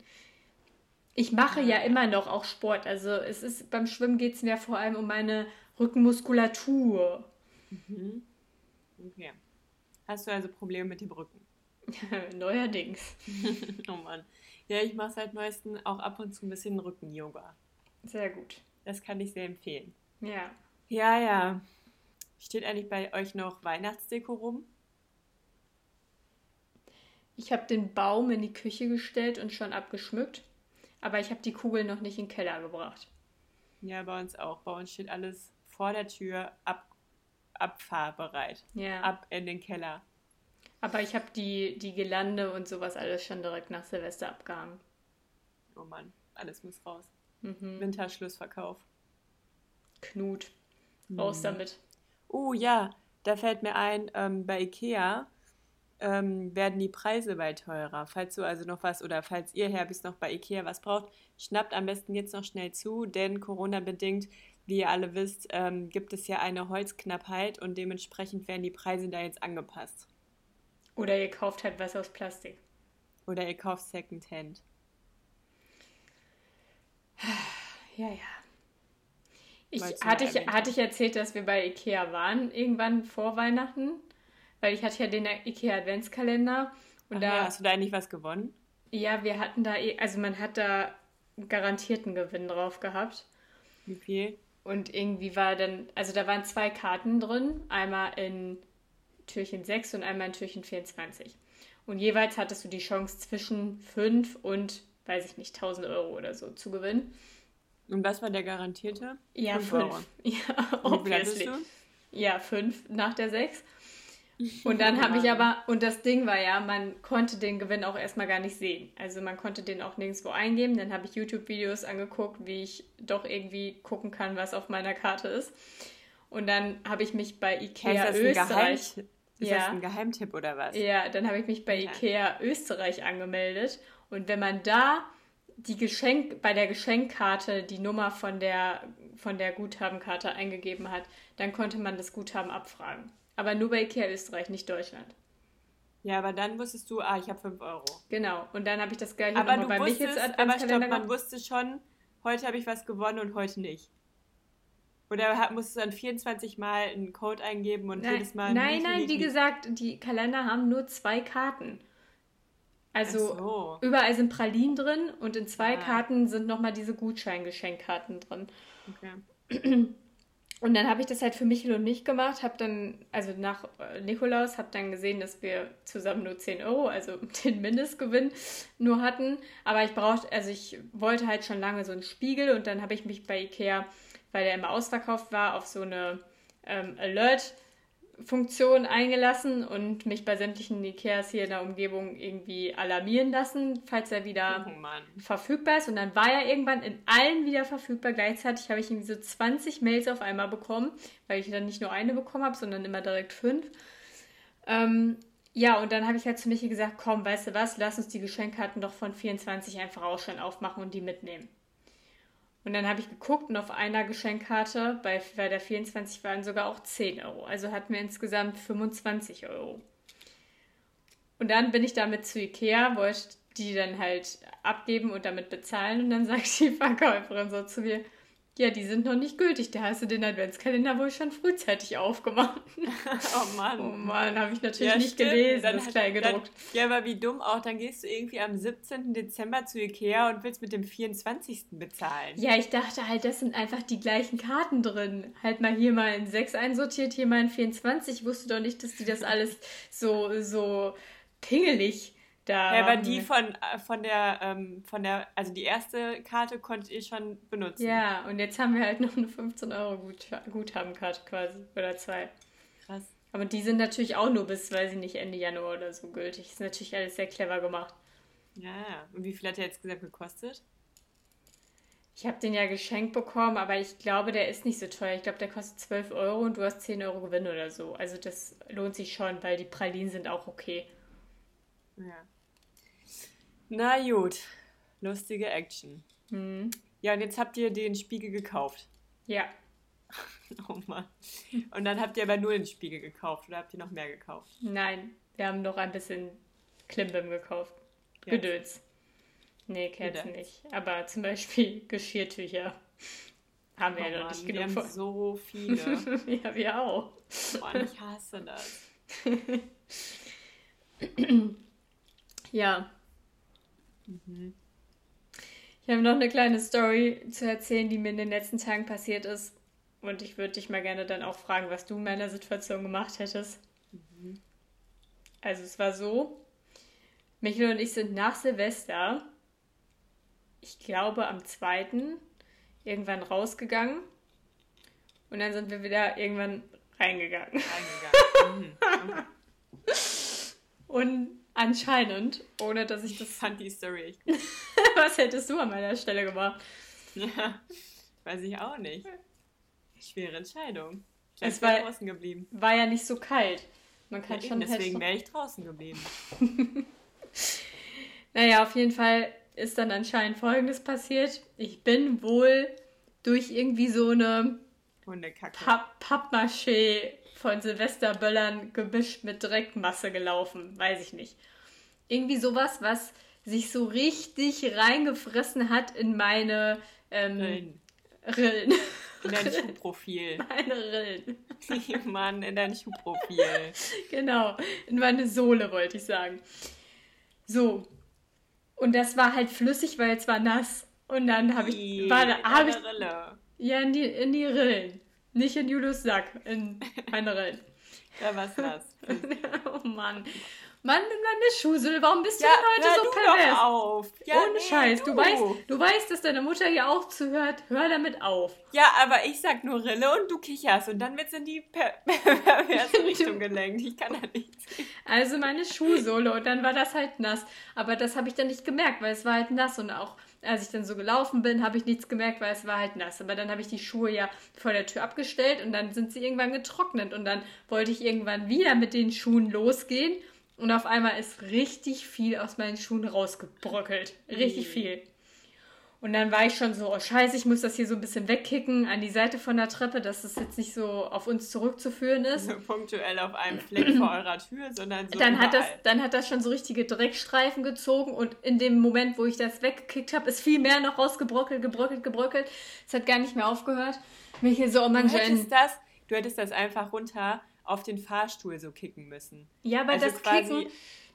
Ich mache ja immer noch auch Sport. Also es ist beim Schwimmen geht es mir vor allem um meine Rückenmuskulatur. Mhm. Okay. Hast du also Probleme mit dem Rücken? Neuerdings. oh Mann. Ja, ich mache seit neuestem auch ab und zu ein bisschen Rücken-Yoga. Sehr gut. Das kann ich sehr empfehlen. Ja. Ja, ja. Steht eigentlich bei euch noch Weihnachtsdeko rum? Ich habe den Baum in die Küche gestellt und schon abgeschmückt, aber ich habe die Kugel noch nicht in den Keller gebracht. Ja, bei uns auch. Bei uns steht alles vor der Tür ab, abfahrbereit. Ja. Ab in den Keller. Aber ich habe die, die Gelande und sowas alles schon direkt nach Silvester abgehangen. Oh Mann, alles muss raus. Mhm. Winterschlussverkauf. Knut. Raus Mhm. damit. Oh ja, da fällt mir ein, ähm, bei Ikea ähm, werden die Preise bald teurer. Falls du also noch was oder falls ihr Herbst noch bei Ikea was braucht, schnappt am besten jetzt noch schnell zu, denn Corona-bedingt, wie ihr alle wisst, ähm, gibt es ja eine Holzknappheit und dementsprechend werden die Preise da jetzt angepasst. Oder ihr kauft halt was aus Plastik. Oder ihr kauft Secondhand. Ja, ja. Ich, hatte, ich, hatte ich erzählt, dass wir bei Ikea waren, irgendwann vor Weihnachten? Weil ich hatte ja den Ikea Adventskalender. Und Ach da, ja, hast du da eigentlich was gewonnen? ja, wir hatten da, eh- also man hat da garantierten Gewinn drauf gehabt. Wie viel? Und irgendwie war dann, also da waren zwei Karten drin, einmal in Türchen 6 und einmal in Türchen 24. Und jeweils hattest du die Chance zwischen 5 und, weiß ich nicht, 1000 Euro oder so zu gewinnen. Und was war der garantierte? Ja, Fünf 5. Euro. Ja, obviously. Ja, 5 nach der 6. Und dann habe ich aber, und das Ding war ja, man konnte den Gewinn auch erstmal gar nicht sehen. Also man konnte den auch nirgendwo eingeben. Dann habe ich YouTube-Videos angeguckt, wie ich doch irgendwie gucken kann, was auf meiner Karte ist. Und dann habe ich mich bei Ikea das ein, Österreich. Ist Ja. das ein Geheimtipp oder was? Ja, dann habe ich mich bei. Ikea Österreich angemeldet. Und wenn man da die Geschenk, bei der Geschenkkarte die Nummer von der, von der Guthabenkarte eingegeben hat, dann konnte man das Guthaben abfragen. Aber nur bei Ikea Österreich, nicht Deutschland. Ja, aber dann wusstest du, ah, ich habe 5 Euro. Genau. Und dann habe ich das gleiche Aber nochmal bei wusstest, Michels aber stopp, Adventskalender man wusste schon, heute habe ich was gewonnen und heute nicht. Oder hat- musstest du dann 24 Mal einen Code eingeben und Nein, jedes Mal... nein, nein, wie, gesagt, die Kalender haben nur zwei Karten. Also so. überall sind Pralinen drin und in zwei Ah. Karten sind nochmal diese Gutscheingeschenkkarten drin. Okay. Und dann habe ich das halt für Michel und mich gemacht, habe dann, also nach äh, Nikolaus, habe dann gesehen, dass wir zusammen nur 10 Euro, also den Mindestgewinn nur hatten. Aber ich brauchte, also ich wollte halt schon lange so einen Spiegel und dann habe ich mich bei Ikea weil der immer ausverkauft war, auf so eine ähm, Alert-Funktion eingelassen und mich bei sämtlichen Ikeas hier in der Umgebung irgendwie alarmieren lassen, falls er wieder Oh verfügbar ist. Und dann war er irgendwann in allen wieder verfügbar. Gleichzeitig habe ich irgendwie so 20 Mails auf einmal bekommen, weil ich dann nicht nur eine bekommen habe, sondern immer direkt fünf. Ähm, ja, und dann habe ich halt zu Michi gesagt, komm, weißt du was, lass uns die Geschenkkarten doch von 24 einfach auch schon aufmachen und die mitnehmen. Und dann habe ich geguckt und auf einer Geschenkkarte bei, bei der 24 waren sogar auch 10 Euro. Also hatten wir insgesamt 25 Euro. Und dann bin ich damit zu Ikea, wollte die dann halt abgeben und damit bezahlen. Und dann sagt die Verkäuferin so zu mir, ja, die sind noch nicht gültig. Da hast du den Adventskalender wohl schon frühzeitig aufgemacht. Oh Mann. Oh Mann, habe ich natürlich Ja, nicht stimmt. gelesen, Dann das hat- klein gedruckt. Dann, ja, aber wie dumm auch. Dann gehst du irgendwie am 17. Dezember zu Ikea und willst mit dem 24. bezahlen. Ja, ich dachte halt, das sind einfach die gleichen Karten drin. Halt mal hier mal in 6 einsortiert, hier mal in 24. Ich wusste doch nicht, dass die das alles so, so pingelig da Ja, aber die von, äh, von der, ähm, von der, also die erste Karte konntet ihr schon benutzen. Ja, und jetzt haben wir halt noch eine 15 Euro Gut Guthabenkarte quasi. Oder zwei. Krass. Aber die sind natürlich auch nur bis, weiß ich nicht, Ende Januar oder so gültig. Ist natürlich alles sehr clever gemacht. Ja, ja. Und wie viel hat der jetzt gesagt gekostet? Ich habe den ja geschenkt bekommen, aber ich glaube, der ist nicht so teuer. Ich glaube, der kostet 12 Euro und du hast 10 Euro Gewinn oder so. Also das lohnt sich schon, weil die Pralinen sind auch okay. Ja. Na gut. Lustige Action. Hm. Ja, und jetzt habt ihr den Spiegel gekauft. Ja, Oh Mann. Und dann habt ihr aber nur den Spiegel gekauft oder habt ihr noch mehr gekauft? nein, wir haben noch ein bisschen Klimbim gekauft. Ja. Gedöns. Nee, Kerzen Gedöns. nicht. Aber zum Beispiel Geschirrtücher haben wir Oh ja noch nicht wir genug haben von. so viele. ja, wir auch. Mann, ich hasse das. Ja. Mhm. Ich habe noch eine kleine Story zu erzählen, die mir in den letzten Tagen passiert ist. Und ich würde dich mal gerne dann auch fragen, was du in meiner Situation gemacht hättest. Also es war so, Michael und ich sind nach Silvester, ich glaube am 2. irgendwann rausgegangen. Und dann sind wir wieder irgendwann reingegangen. Eingegangen. Mhm. Und anscheinend, ohne dass ich Ich das... fand die Story echt gut. Was hättest du an meiner Stelle gemacht? Ja, weiß ich auch nicht. Schwere Entscheidung. Ich Es wäre war- draußen geblieben. War ja nicht so kalt. Man kann Ja, schon eben, deswegen halt wäre ich draußen geblieben. Naja, auf jeden Fall ist dann anscheinend Folgendes passiert. Ich bin wohl durch irgendwie so eine Hundekacke. Papp Pappmaché von Silvesterböllern gemischt mit Dreckmasse gelaufen. Weiß ich nicht. Irgendwie sowas, was sich so richtig reingefressen hat in meine ähm, Rillen. Rillen. In dein Schuhprofil. meine Rillen. Mann, in dein Schuhprofil. Genau, in meine Sohle wollte ich sagen. So. Und das war halt flüssig, weil es war nass. Und dann habe ich, war, hab ich ja in die, in die Rillen. Nicht in Julius Sack, in meine Rillen. Da war's nass. oh Mann. Mann, meine Schuhsohle, warum bist du Ja, denn heute so du pervers? doch auf. Ja, Ohne nee, Scheiß, du. du. weißt, du weißt, dass deine Mutter hier auch zuhört. Hör damit auf. Ja, aber ich sag nur Rille und du kicherst und dann wird's in die per perverse Richtung gelenkt. Ich kann da nichts. Also meine Schuhsohle und dann war das halt nass. Aber das habe ich dann nicht gemerkt, weil es war halt nass und auch als ich dann so gelaufen bin, habe ich nichts gemerkt, weil es war halt nass. Aber dann habe ich die Schuhe ja vor der Tür abgestellt und dann sind sie irgendwann getrocknet und dann wollte ich irgendwann wieder mit den Schuhen losgehen und auf einmal ist richtig viel aus meinen Schuhen rausgebröckelt. Richtig viel. Und dann war ich schon so, oh scheiße, ich muss das hier so ein bisschen wegkicken an die Seite von der Treppe, dass es jetzt nicht so auf uns zurückzuführen ist. So punktuell auf einem Fleck vor eurer Tür, sondern so dann hat, das, überall. dann hat das schon so richtige Dreckstreifen gezogen und in dem Moment, wo ich das weggekickt habe, ist viel mehr noch rausgebröckelt, gebröckelt, gebröckelt. Es hat gar nicht mehr aufgehört. Mich hier so, oh hättest, das, du hättest das einfach runter auf den Fahrstuhl so kicken müssen. Ja, aber also das, Kicken,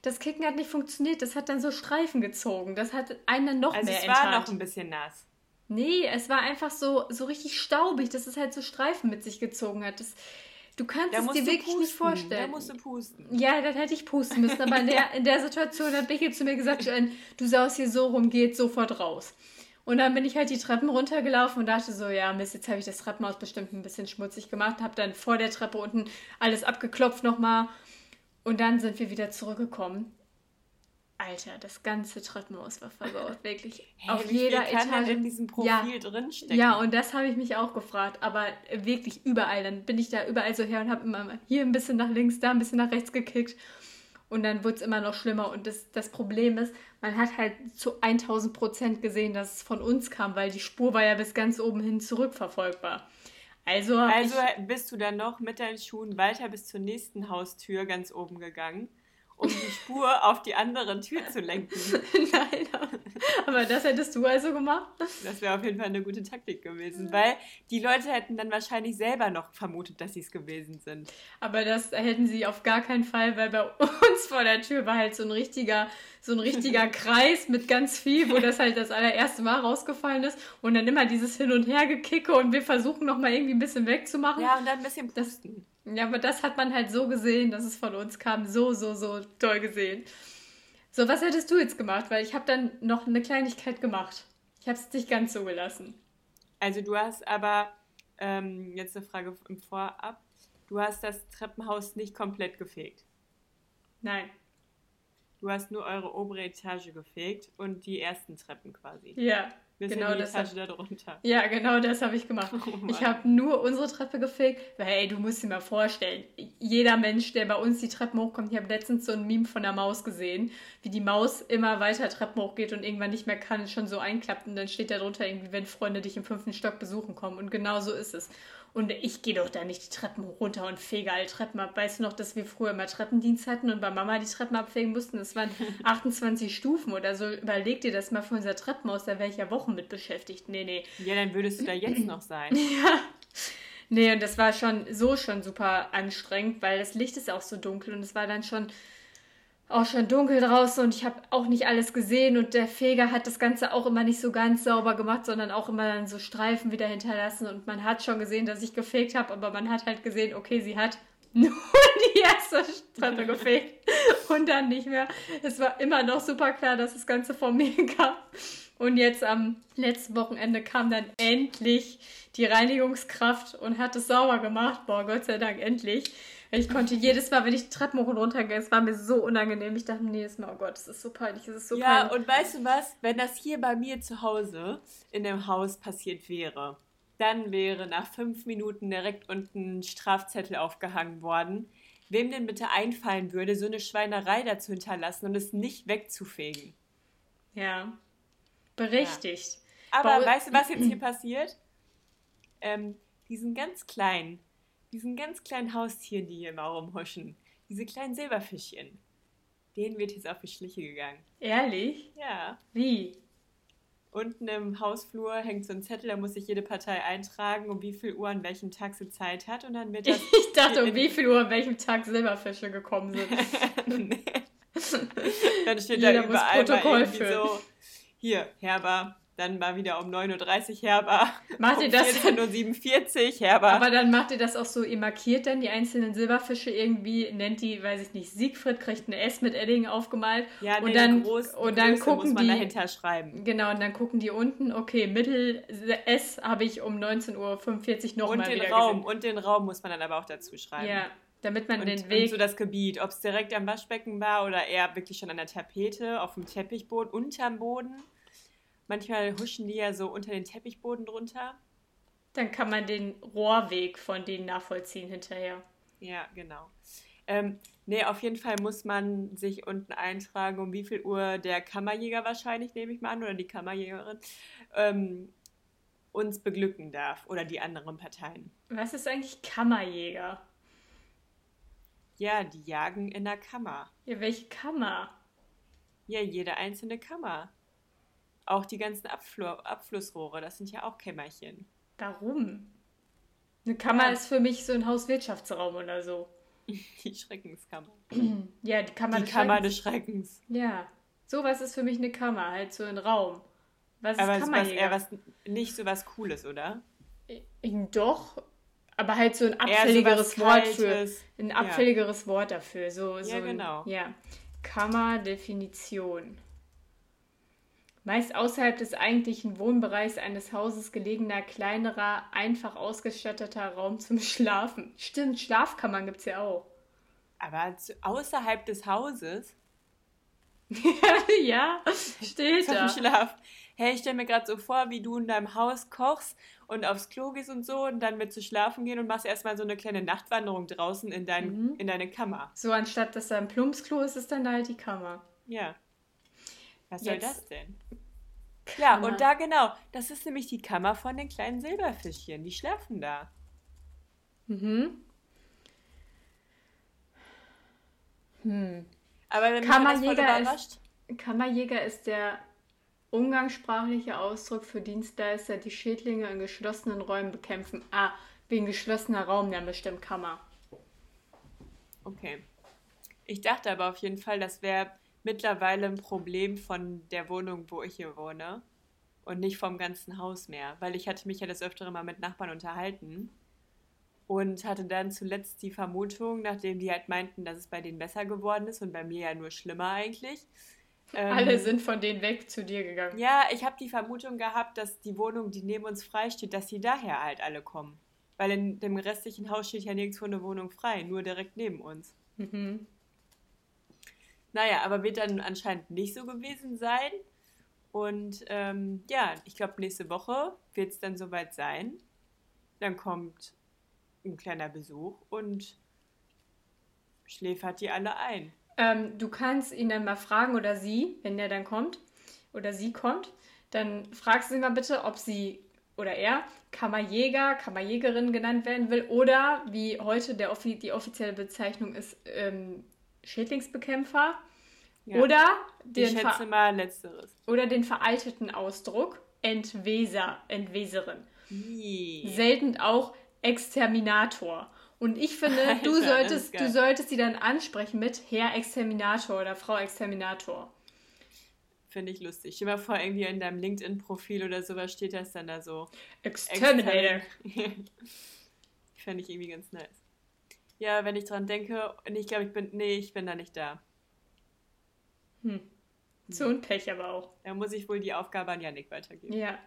das Kicken hat nicht funktioniert. Das hat dann so Streifen gezogen. Das hat einen noch Also mehr es war enttarnt. noch ein bisschen nass. Nee, es war einfach so, so richtig staubig, dass es halt so Streifen mit sich gezogen hat. Das, du kannst Da es dir wirklich pusten. nicht vorstellen. Da musst du pusten. Ja, dann hätte ich pusten müssen. Aber in der, in der Situation hat Becky zu mir gesagt, du saust hier so rum, geht sofort raus. Und dann bin ich halt die Treppen runtergelaufen und dachte so, ja, Mist, jetzt habe ich das Treppenhaus bestimmt ein bisschen schmutzig gemacht. Habe dann vor der Treppe unten alles abgeklopft nochmal. Und dann sind wir wieder zurückgekommen. Alter, das ganze Treppenhaus war versaut, wirklich. Hä, Auf wie viel jeder kann denn Etage. in diesem Profil ja, drinstecken? Ja, und das habe ich mich auch gefragt. Aber wirklich überall. Dann bin ich da überall so her und habe immer hier ein bisschen nach links, da ein bisschen nach rechts gekickt. Und dann wurde es immer noch schlimmer. Und das, das Problem ist, man hat halt zu 1000 Prozent gesehen, dass es von uns kam, weil die Spur war ja bis ganz oben hin zurückverfolgbar. Also, Also bist du dann noch mit deinen Schuhen weiter bis zur nächsten Haustür ganz oben gegangen, um die Spur auf die andere Tür zu lenken. Nein, aber das hättest du also gemacht? Das wäre auf jeden Fall eine gute Taktik gewesen, weil die Leute hätten dann wahrscheinlich selber noch vermutet, dass sie es gewesen sind. Aber das hätten sie auf gar keinen Fall, weil bei uns vor der Tür war halt so ein richtiger, so ein richtiger Kreis mit ganz viel, wo das halt das allererste Mal rausgefallen ist und dann immer dieses Hin und Her gekicke und wir versuchen noch mal irgendwie ein bisschen wegzumachen. Ja, und dann ein bisschen Das- pusten. Ja, aber das hat man halt so gesehen, dass es von uns kam. So, so, so toll gesehen. So, was hättest du jetzt gemacht? Weil ich habe dann noch eine Kleinigkeit gemacht. Ich habe es nicht ganz so gelassen. Also du hast aber, ähm, jetzt eine Frage im Vorab, du hast das Treppenhaus nicht komplett gefegt. Nein. Du hast nur eure obere Etage gefegt und die ersten Treppen quasi. Ja, Bis genau die das Etage hab- da drunter. Ja, genau das habe ich gemacht. Oh ich habe nur unsere Treppe gefegt, weil, ey, du musst dir mal vorstellen, jeder Mensch, der bei uns die Treppen hochkommt, ich habe letztens so ein Meme von der Maus gesehen, wie die Maus immer weiter Treppen hochgeht und irgendwann nicht mehr kann, schon so einklappt und dann steht da drunter irgendwie, wenn Freunde dich im fünften Stock besuchen kommen und genau so ist es. Und ich gehe doch da nicht die Treppen runter und fege alle Treppen ab. Weißt du noch, dass wir früher immer Treppendienst hatten und bei Mama die Treppen abfegen mussten? Das waren 28 Stufen oder so. Überleg dir das mal für unser Treppenhaus, da wäre ich ja Wochen mit beschäftigt. Nee, nee. Ja, dann würdest du da jetzt noch sein. Nee, und das war schon so schon super anstrengend, weil das Licht ist auch so dunkel und es war dann schon auch schon dunkel draußen und ich habe auch nicht alles gesehen und der Feger hat das Ganze auch immer nicht so ganz sauber gemacht, sondern auch immer dann so Streifen wieder hinterlassen und man hat schon gesehen, dass ich gefegt habe, aber man hat halt gesehen, okay, sie hat nur die erste Treppe gefegt und dann nicht mehr. Es war immer noch super klar, dass das Ganze von mir kam. Und jetzt am letzten Wochenende kam dann endlich die Reinigungskraft und hat es sauber gemacht. Boah, Gott sei Dank, endlich. Ich konnte jedes Mal, wenn ich die Treppen hoch und runter gehe, es war mir so unangenehm. Ich dachte mir jedes Mal, oh Gott, es ist so peinlich, es ist so Ja, peinlich. und weißt du was? Wenn das hier bei mir zu Hause in dem Haus passiert wäre, dann wäre nach fünf Minuten direkt unten ein Strafzettel aufgehangen worden. Wem denn bitte einfallen würde, so eine Schweinerei dazu hinterlassen und es nicht wegzufegen? Ja. Berechtigt. Aber Bei- weißt du, was jetzt hier passiert? Ähm, diesen ganz kleinen, diesen ganz kleinen Haustieren, die hier immer rumhuschen, diese kleinen Silberfischchen, denen wird jetzt auf die Schliche gegangen. Ehrlich? Ja. Wie? Unten im Hausflur hängt so ein Zettel, da muss sich jede Partei eintragen, um wie viel Uhr an welchem Tag sie Zeit hat. Und dann wird das. Ich dachte, um wie viel Uhr an welchem Tag Silberfische gekommen sind. nee. Dann steht Jeder da muss überall mal Protokoll führen. so: Hier, Herber. Dann mal wieder um 9.30 Uhr Herber. Macht um ihr das? 14.47 Uhr Herber. Aber dann macht ihr das auch so, ihr markiert dann die einzelnen Silberfische irgendwie, nennt die, weiß ich nicht, Siegfried kriegt eine S mit Edding aufgemalt. ja, nee, und dann, groß, und dann Größe gucken muss man die, dahinter schreiben. genau, und dann gucken die unten, okay, Mittel S habe ich um 19.45 Uhr Und nochmal den wieder Raum, gesehen. und den Raum muss man dann aber auch dazu schreiben. Ja, damit man Und, den und Weg, so das Gebiet, ob es direkt am Waschbecken war oder eher wirklich schon an der Tapete, auf dem Teppichboden, unterm Boden. Manchmal huschen die ja so unter den Teppichboden drunter. dann kann man den Rohrweg von denen nachvollziehen hinterher. Ja, genau. Ähm, nee, auf jeden Fall muss man sich unten eintragen, um wie viel Uhr der Kammerjäger wahrscheinlich, nehme ich mal an, oder die Kammerjägerin, ähm, uns beglücken darf oder die anderen Parteien. Was ist eigentlich Kammerjäger? Ja, die jagen in der Kammer. Ja, welche Kammer? Ja, jede einzelne Kammer. Auch die ganzen Abflu Abflussrohre, das sind ja auch Kämmerchen. Warum? Eine Kammer Ja. ist für mich so ein Hauswirtschaftsraum oder so. Die Schreckenskammer. Ja, die Kammer Die des Kammer Schreckens. des Schreckens. Ja, sowas ist für mich eine Kammer, halt so ein Raum. Was ist Aber ist was, eher was, nicht so was Cooles, oder? Doch, aber halt so ein so abfälligeres was Wort für ein Ja. abfälligeres Wort dafür. So, so Ja, ein- genau. Ja. Kammerdefinition. Meist außerhalb des eigentlichen Wohnbereichs eines Hauses gelegener, kleinerer, einfach ausgestatteter Raum zum Schlafen. Stimmt, Schlafkammern gibt es ja auch. Aber außerhalb des Hauses? ja, steht Zum da. Schlaf. Hey, ich stelle mir gerade so vor, wie du in deinem Haus kochst und aufs Klo gehst und so und dann mit zu schlafen gehen und machst erstmal so eine kleine Nachtwanderung draußen in, dein, Mhm. in deine Kammer. So, anstatt dass da ein Plumpsklo ist, ist dann halt die Kammer. Ja. Was soll das denn? Ja, Kammer. und da genau, das ist nämlich die Kammer von den kleinen Silberfischchen. Die schlafen da. Mhm. Hm. Aber Kammerjäger ist, Kammerjäger ist der umgangssprachliche Ausdruck für Dienstleister, die Schädlinge in geschlossenen Räumen bekämpfen. Ah, wegen geschlossener Raum, dann bestimmt Kammer. Okay. Ich dachte aber auf jeden Fall, das wäre mittlerweile ein Problem von der Wohnung, wo ich hier wohne. Und nicht vom ganzen Haus mehr. Weil ich hatte mich ja das öftere mal mit Nachbarn unterhalten. Und hatte dann zuletzt die Vermutung, nachdem die halt meinten, dass es bei denen besser geworden ist und bei mir ja nur schlimmer eigentlich. ähm, Alle sind von denen weg zu dir gegangen. Ja, ich habe die Vermutung gehabt, dass die Wohnung, die neben uns frei steht, dass die daher halt alle kommen. Weil in dem restlichen Haus steht ja nirgendwo eine Wohnung frei, nur direkt neben uns. Mhm. Naja, aber wird dann anscheinend nicht so gewesen sein. Und ähm, ja, ich glaube, nächste Woche wird es dann soweit sein. Dann kommt ein kleiner Besuch und schläfert die alle ein. Ähm, du kannst ihn dann mal fragen oder sie, wenn der dann kommt oder sie kommt, dann fragst du sie mal bitte, ob sie oder er Kammerjäger, Kammerjägerin genannt werden will oder wie heute der die offizielle Bezeichnung ist, ähm, Schädlingsbekämpfer Ja. oder, ich den schätze ver mal letzteres. oder den veralteten Ausdruck Entweser, Entweserin. Ih. Selten auch Exterminator. Und ich finde, du Alter, das solltest, du solltest sie dann ansprechen mit Herr Exterminator oder Frau Exterminator. Finde ich lustig. Stell dir mal vor, irgendwie in deinem LinkedIn-Profil oder sowas steht das dann da so. Exterminator. Fände ich irgendwie ganz nice. Ja, wenn ich dran denke, und ich glaube, ich bin. Nee, ich bin da nicht da. Hm. So ein Pech aber auch. Da muss ich wohl die Aufgabe an Yannick weitergeben. Ja.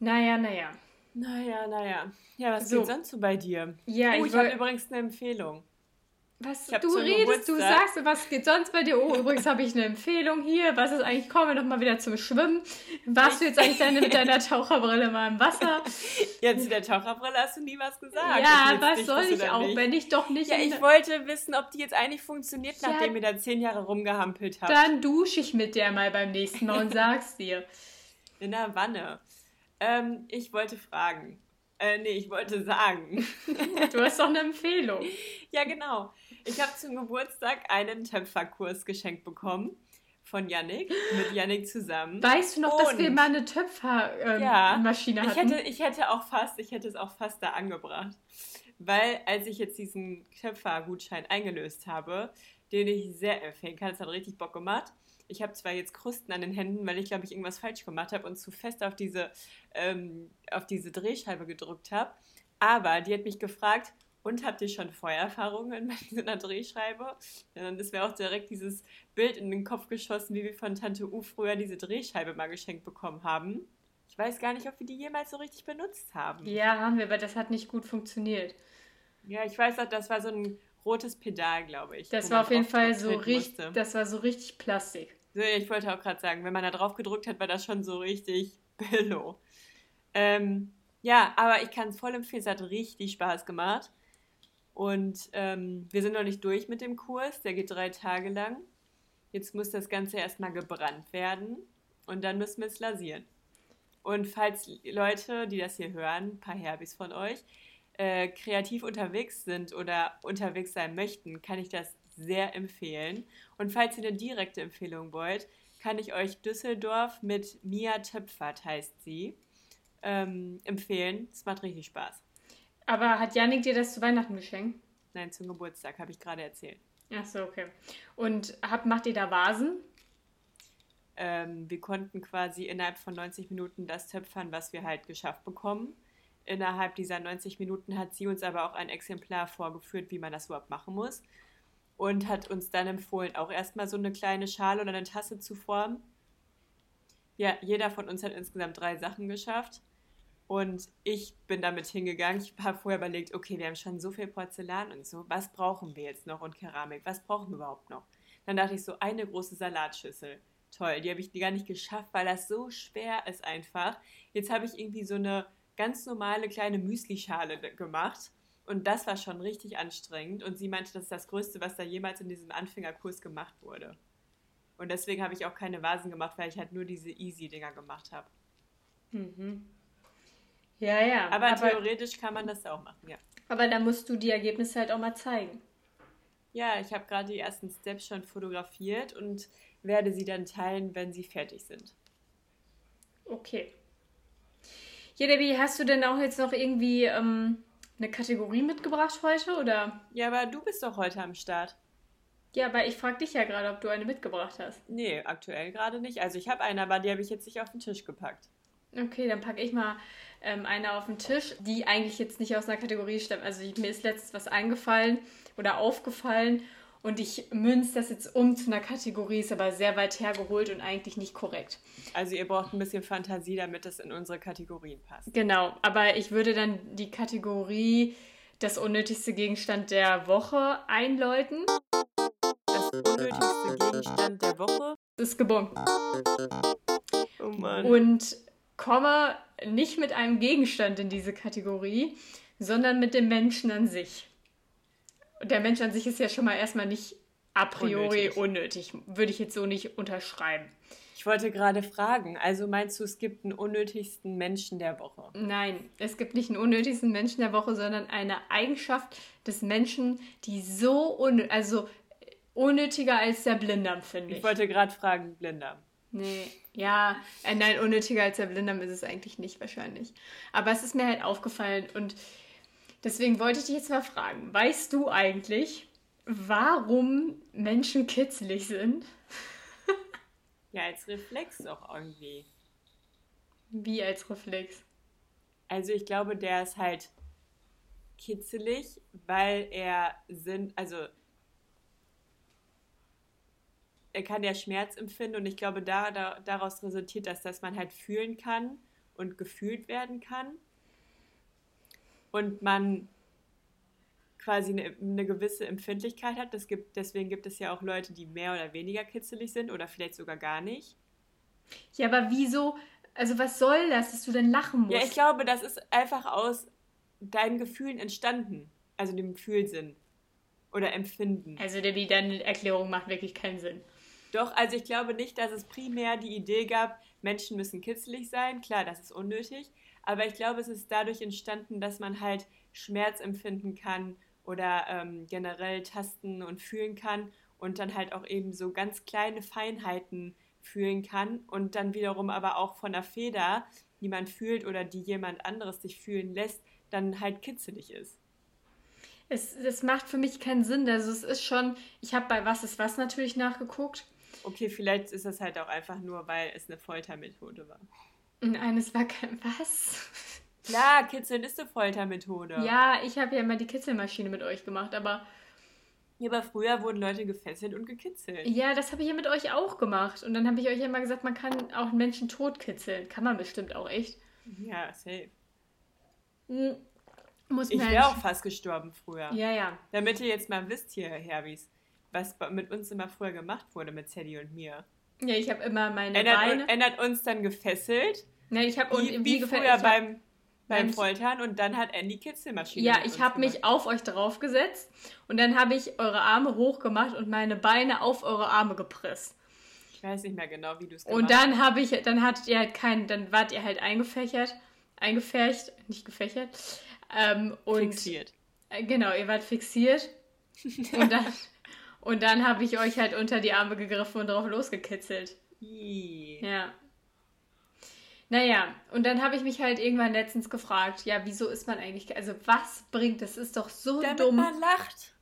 Naja, naja. Naja, naja. Ja, was So. geht sonst so bei dir? Ja, oh, ich ich habe übrigens eine Empfehlung. Was du redest, du sagst, was geht sonst bei dir? Oh, übrigens habe ich eine Empfehlung hier. Was ist eigentlich? Kommen wir noch mal wieder zum Schwimmen. Warst du jetzt eigentlich deine, mit deiner Taucherbrille mal im Wasser? Ja, zu der Taucherbrille hast du nie was gesagt. ja, was jetzt soll ich auch, nicht- wenn ich doch nicht Ja, ich wollte wissen, ob die jetzt eigentlich funktioniert, Ja. nachdem ihr da zehn Jahre rumgehampelt habt. Dann dusche ich mit der mal beim nächsten Mal und sag's dir. In der Wanne. Ähm, ich wollte fragen. Äh, nee, ich wollte sagen. Du hast doch eine Empfehlung. Ja, genau. Ich habe zum Geburtstag einen Töpferkurs geschenkt bekommen von Yannick, mit Yannick zusammen. Weißt du noch, dass wir Und- mal eine Töpfermaschine Ja, ähm, Ich hatten? hätte, ich hätte auch fast, ich hätte es auch fast da angebracht. Weil als ich jetzt diesen Töpfergutschein eingelöst habe, den ich sehr empfehlen kann, es hat richtig Bock gemacht. Ich habe zwar jetzt Krusten an den Händen, weil ich glaube ich irgendwas falsch gemacht habe und zu fest auf diese, ähm, auf diese Drehscheibe gedrückt habe. Aber die hat mich gefragt, und habt ihr schon Feuererfahrungen mit so einer Drehscheibe? Ja, dann ist mir auch direkt dieses Bild in den Kopf geschossen, wie wir von Tante U früher diese Drehscheibe mal geschenkt bekommen haben. Ich weiß gar nicht, ob wir die jemals so richtig benutzt haben. ja, haben wir, aber das hat nicht gut funktioniert. Ja, ich weiß auch, das war so ein rotes Pedal, glaube ich. Das war auf jeden Fall so richtig, musste. das war so richtig Plastik. So, ich wollte auch gerade sagen, wenn man da drauf gedrückt hat, war das schon so richtig billo. Ähm, ja, aber ich kann es voll empfehlen, es hat richtig Spaß gemacht. Und ähm, wir sind noch nicht durch mit dem Kurs, der geht drei Tage lang. Jetzt muss das Ganze erstmal gebrannt werden und dann müssen wir es lasieren. Und falls Leute, die das hier hören, ein paar Herbis von euch, äh, kreativ unterwegs sind oder unterwegs sein möchten, kann ich das sehr empfehlen. Und falls ihr eine direkte Empfehlung wollt, kann ich euch Düsseldorf mit Mia Töpfert, heißt sie, ähm, empfehlen. Es macht richtig Spaß. Aber hat Janik dir das zu Weihnachten geschenkt? Nein, zum Geburtstag, habe ich gerade erzählt. Ach so, okay. Und habt, macht ihr da Vasen? Ähm, wir konnten quasi innerhalb von 90 Minuten das töpfern, was wir halt geschafft bekommen. Innerhalb dieser 90 Minuten hat sie uns aber auch ein Exemplar vorgeführt, wie man das überhaupt machen muss. Und hat uns dann empfohlen, auch erstmal so eine kleine Schale oder eine Tasse zu formen Ja, jeder von uns hat insgesamt drei Sachen geschafft. Und ich bin damit hingegangen. Ich habe vorher überlegt, okay, wir haben schon so viel Porzellan und so. Was brauchen wir jetzt noch und Keramik? Was brauchen wir überhaupt noch? Dann dachte ich so, eine große Salatschüssel. Toll, die habe ich gar nicht geschafft, weil das so schwer ist einfach. Jetzt habe ich irgendwie so eine ganz normale kleine Müslischale gemacht. Und das war schon richtig anstrengend. Und sie meinte, das ist das Größte, was da jemals in diesem Anfängerkurs gemacht wurde. Und deswegen habe ich auch keine Vasen gemacht, weil ich halt nur diese Easy-Dinger gemacht habe. Mhm. Ja, ja. Aber, aber, theoretisch kann man das auch machen, ja. Aber da musst du die Ergebnisse halt auch mal zeigen. Ja, ich habe gerade die ersten Steps schon fotografiert und werde sie dann teilen, wenn sie fertig sind. Okay. Ja, Debbie, hast du denn auch jetzt noch irgendwie ähm, eine Kategorie mitgebracht heute, oder? Ja, aber du bist doch heute am Start. Ja, aber ich frage dich ja gerade, ob du eine mitgebracht hast. Nee, aktuell gerade nicht. Also ich habe eine, aber die habe ich jetzt nicht auf den Tisch gepackt. Okay, dann packe ich mal ähm, eine auf den Tisch, die eigentlich jetzt nicht aus einer Kategorie stammt. Also mir ist letztens was eingefallen oder aufgefallen und ich münze das jetzt um zu einer Kategorie, ist aber sehr weit hergeholt und eigentlich nicht korrekt. Also ihr braucht ein bisschen Fantasie, damit es in unsere Kategorien passt. Genau, aber ich würde dann die Kategorie das unnötigste Gegenstand der Woche einläuten. Das unnötigste Gegenstand der Woche ist Gebon. Oh Mann. Und komme nicht mit einem Gegenstand in diese Kategorie, sondern mit dem Menschen an sich. Der Mensch an sich ist ja schon mal erstmal nicht a priori unnötig. unnötig. Würde ich jetzt so nicht unterschreiben. Ich wollte gerade fragen, also meinst du, es gibt einen unnötigsten Menschen der Woche? Nein, es gibt nicht einen unnötigsten Menschen der Woche, sondern eine Eigenschaft des Menschen, die so unnötig, also unnötiger als der Blinddarm, finde ich. Ich wollte gerade fragen, Blinddarm. Nee, ja, äh, nein, unnötiger als der Blinddarm ist es eigentlich nicht wahrscheinlich. Aber es ist mir halt aufgefallen und deswegen wollte ich dich jetzt mal fragen, weißt du eigentlich, warum Menschen kitzelig sind? ja, als Reflex auch irgendwie. Wie als Reflex? Also ich glaube, der ist halt kitzelig, weil er sind, also er kann ja Schmerz empfinden und ich glaube, da, da, daraus resultiert das, dass man halt fühlen kann und gefühlt werden kann und man quasi eine, eine, gewisse Empfindlichkeit hat. Das gibt, deswegen gibt es ja auch Leute, die mehr oder weniger kitzelig sind oder vielleicht sogar gar nicht. Ja, aber wieso? Also was soll das, dass du denn lachen musst? Ja, ich glaube, das ist einfach aus deinen Gefühlen entstanden. Also dem Gefühlsinn oder Empfinden. Also Debbie, deine Erklärung macht wirklich keinen Sinn. Doch, also ich glaube nicht, dass es primär die Idee gab, Menschen müssen kitzelig sein. Klar, das ist unnötig. Aber ich glaube, es ist dadurch entstanden, dass man halt Schmerz empfinden kann oder ähm, generell tasten und fühlen kann und dann halt auch eben so ganz kleine Feinheiten fühlen kann und dann wiederum aber auch von der Feder, die man fühlt oder die jemand anderes sich fühlen lässt, dann halt kitzelig ist. Es, es macht für mich keinen Sinn. Also es ist schon, ich habe bei Was ist was natürlich nachgeguckt Okay, vielleicht ist das halt auch einfach nur, weil es eine Foltermethode war. Nein, es war kein was. Klar, Kitzeln ist eine Foltermethode. Ja, ich habe ja immer die Kitzelmaschine mit euch gemacht, aber. Ja, aber früher wurden Leute gefesselt und gekitzelt. Ja, das habe ich ja mit euch auch gemacht. Und dann habe ich euch ja immer gesagt, man kann auch Menschen tot kitzeln. Kann man bestimmt auch echt. Ja, safe. Hm, muss ich wäre auch fast gestorben früher. Ja, ja. Damit ihr jetzt mal wisst hier, Herbis was mit uns immer früher gemacht wurde, mit Sadie und mir. Ja, ich habe immer meine ändert, Beine... Ändert uns dann gefesselt. Ja, ich habe... Wie, wie, früher beim, beim Foltern und dann hat Andy Kitzelmaschine Ja, ich habe mich auf euch draufgesetzt und dann habe ich eure Arme hochgemacht und meine Beine auf eure Arme gepresst. Ich weiß nicht mehr genau, wie du es gemacht Und dann habe ich, dann hattet ihr halt keinen, dann wart ihr halt eingefächert, eingefärcht, nicht gefächert. Ähm, und, fixiert. Äh, genau, ihr wart fixiert. und dann und dann habe ich euch halt unter die Arme gegriffen und drauf losgekitzelt. Ja. Naja, und dann habe ich mich halt irgendwann letztens gefragt, ja, wieso ist man eigentlich, also was bringt, das ist doch so Damit dumm. man lacht.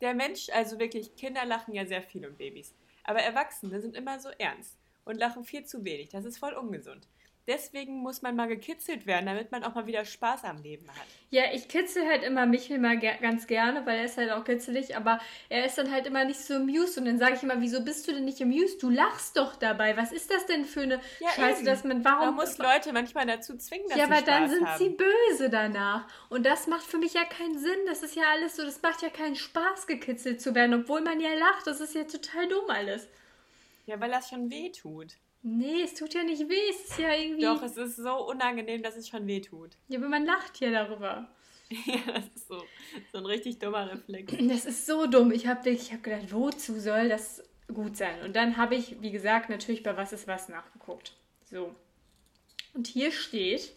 Der Mensch, also wirklich, Kinder lachen ja sehr viel und Babys. Aber Erwachsene sind immer so ernst und lachen viel zu wenig. Das ist voll ungesund. Deswegen muss man mal gekitzelt werden, damit man auch mal wieder Spaß am Leben hat. Ja, ich kitzel halt immer Michel mal ger ganz gerne, weil er ist halt auch kitzelig, aber er ist dann halt immer nicht so amused und dann sage ich immer, wieso bist du denn nicht amused? Du lachst doch dabei. Was ist das denn für eine Ja, Scheiße, eben. dass man warum Man muss Leute manchmal dazu zwingen, dass Ja, sie aber dann Spaß sind haben. sie böse danach. Und das macht für mich ja keinen Sinn. Das ist ja alles so, das macht ja keinen Spaß, gekitzelt zu werden, obwohl man ja lacht. Das ist ja total dumm alles. Ja, weil das schon weh tut. Nee, es tut ja nicht weh. Es ist ja irgendwie. Doch, es ist so unangenehm, dass es schon weh tut. Ja, aber man lacht ja darüber. ja, das ist so, so ein richtig dummer Reflex. Das ist so dumm. Ich habe ich hab gedacht, wozu soll das gut sein? Und dann habe ich, wie gesagt, natürlich bei Was ist was nachgeguckt. So. Und hier steht,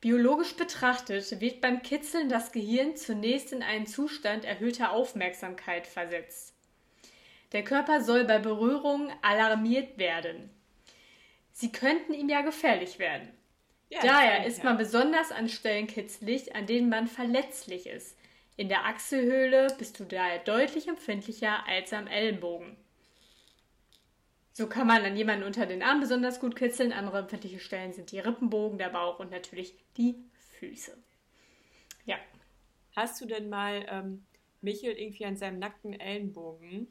biologisch betrachtet wird beim Kitzeln das Gehirn zunächst in einen Zustand erhöhter Aufmerksamkeit versetzt. Der Körper soll bei Berührungen alarmiert werden. Sie könnten ihm ja gefährlich werden. Ja, Daher das ist ja. man besonders an Stellen kitzlig, an denen man verletzlich ist. In der Achselhöhle bist du daher deutlich empfindlicher als am Ellenbogen. So kann man an jemanden unter den Armen besonders gut kitzeln. Andere empfindliche Stellen sind die Rippenbogen, der Bauch und natürlich die Füße. Ja. Hast du denn mal ähm, Michel irgendwie an seinem nackten Ellenbogen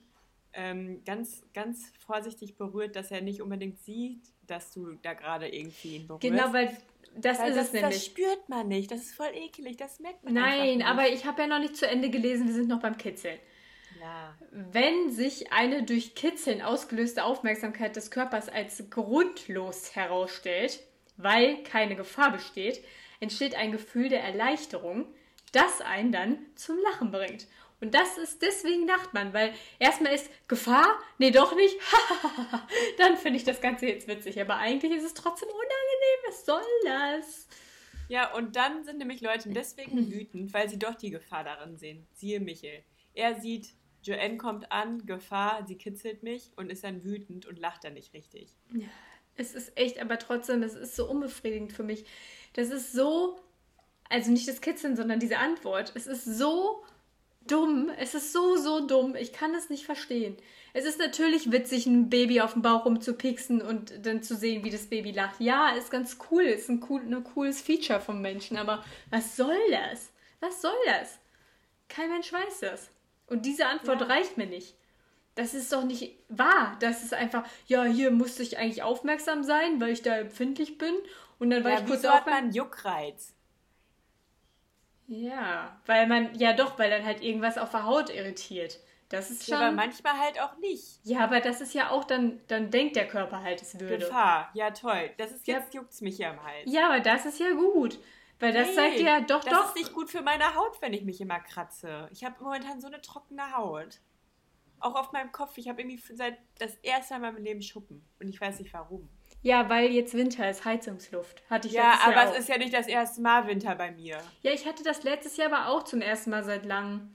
ähm, ganz, ganz vorsichtig berührt, dass er nicht unbedingt sieht, dass du da gerade irgendwie ihn berührst? Genau, weil das Weil ist das, es nämlich. das spürt man nicht. Das ist voll eklig. Das merkt man Nein, nicht. aber ich habe ja noch nicht zu Ende gelesen, wir sind noch beim Kitzeln. Ja. Wenn sich eine durch Kitzeln ausgelöste Aufmerksamkeit des Körpers als grundlos herausstellt, weil keine Gefahr besteht, entsteht ein Gefühl der Erleichterung, das einen dann zum Lachen bringt. Und das ist deswegen lacht man, weil erstmal ist Gefahr, nee, doch nicht, dann finde ich das Ganze jetzt witzig. Aber eigentlich ist es trotzdem unangenehm, was soll das? Ja, und dann sind nämlich Leute deswegen wütend, weil sie doch die Gefahr darin sehen. Siehe Michel. Er sieht, Joanne kommt an, Gefahr, sie kitzelt mich und ist dann wütend und lacht dann nicht richtig. Es ist echt, aber trotzdem, es ist so unbefriedigend für mich. Das ist so, also nicht das Kitzeln, sondern diese Antwort. Es ist so dumm. Es ist so, so dumm. Ich kann es nicht verstehen. Es ist natürlich witzig, ein Baby auf dem Bauch rumzupixen und dann zu sehen, wie das Baby lacht. Ja, ist ganz cool. Ist ein, cool, ein cooles Feature vom Menschen. Aber was soll das? Was soll das? Kein Mensch weiß das. Und diese Antwort Ja. reicht mir nicht. Das ist doch nicht wahr. Das ist einfach, ja, hier musste ich eigentlich aufmerksam sein, weil ich da empfindlich bin. Und dann war Ja, ich kurz hat aufmerksam. man Juckreiz? Ja, weil man, ja doch, weil dann halt irgendwas auf der Haut irritiert. Das ist schon. Ja, aber manchmal halt auch nicht. ja, aber das ist ja auch dann, dann denkt der Körper halt, es würde. Gefahr. Ja, toll. Das ist Ja. jetzt juckt's mich hier am Hals. Ja, aber das ist ja gut. Weil das Nee, zeigt ja doch, das doch. ist nicht gut für meine Haut, wenn ich mich immer kratze. Ich habe momentan so eine trockene Haut. Auch auf meinem Kopf. Ich habe irgendwie seit das erste Mal in meinem Leben Schuppen. Und ich weiß nicht warum. Ja, weil jetzt Winter ist, Heizungsluft. Hatte ich Ja, letztes Jahr aber auch. es ist ja nicht das erste Mal Winter bei mir. Ja, ich hatte das letztes Jahr aber auch zum ersten Mal seit langem.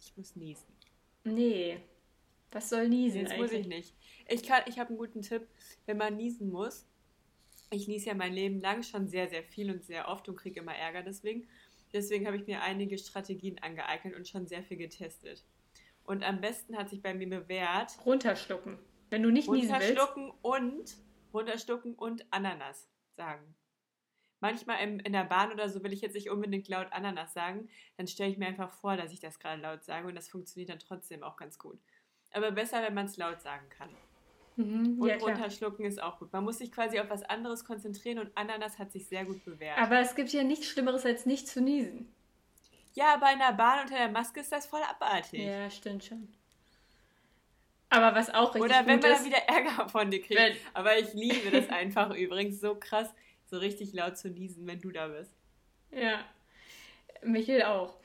Ich muss niesen. Nee. Was soll niesen Jetzt eigentlich? muss ich nicht. Ich, kann- ich habe einen guten Tipp, wenn man niesen muss. Ich niese ja mein Leben lang schon sehr, sehr viel und sehr oft und kriege immer Ärger deswegen. Deswegen habe ich mir einige Strategien angeeignet und schon sehr viel getestet. Und am besten hat sich bei mir bewährt, Runterschlucken. Wenn du nicht niesen willst. runterschlucken und runterschlucken und Ananas sagen. Manchmal im, in der Bahn oder so will ich jetzt nicht unbedingt laut Ananas sagen, dann stelle ich mir einfach vor, dass ich das gerade laut sage und das funktioniert dann trotzdem auch ganz gut. Aber besser, wenn man es laut sagen kann. Mhm, Und ja, runterschlucken ist auch gut. Man muss sich quasi auf was anderes konzentrieren und Ananas hat sich sehr gut bewährt. Aber es gibt ja nichts Schlimmeres, als nicht zu niesen. ja, bei einer Bahn unter der Maske ist das voll abartig. Ja, stimmt schon. Aber was auch richtig Oder wenn gut man ist, dann wieder Ärger von dir kriegt. Wenn- Aber ich liebe das einfach übrigens so krass, so richtig laut zu niesen, wenn du da bist. Ja. Michel auch.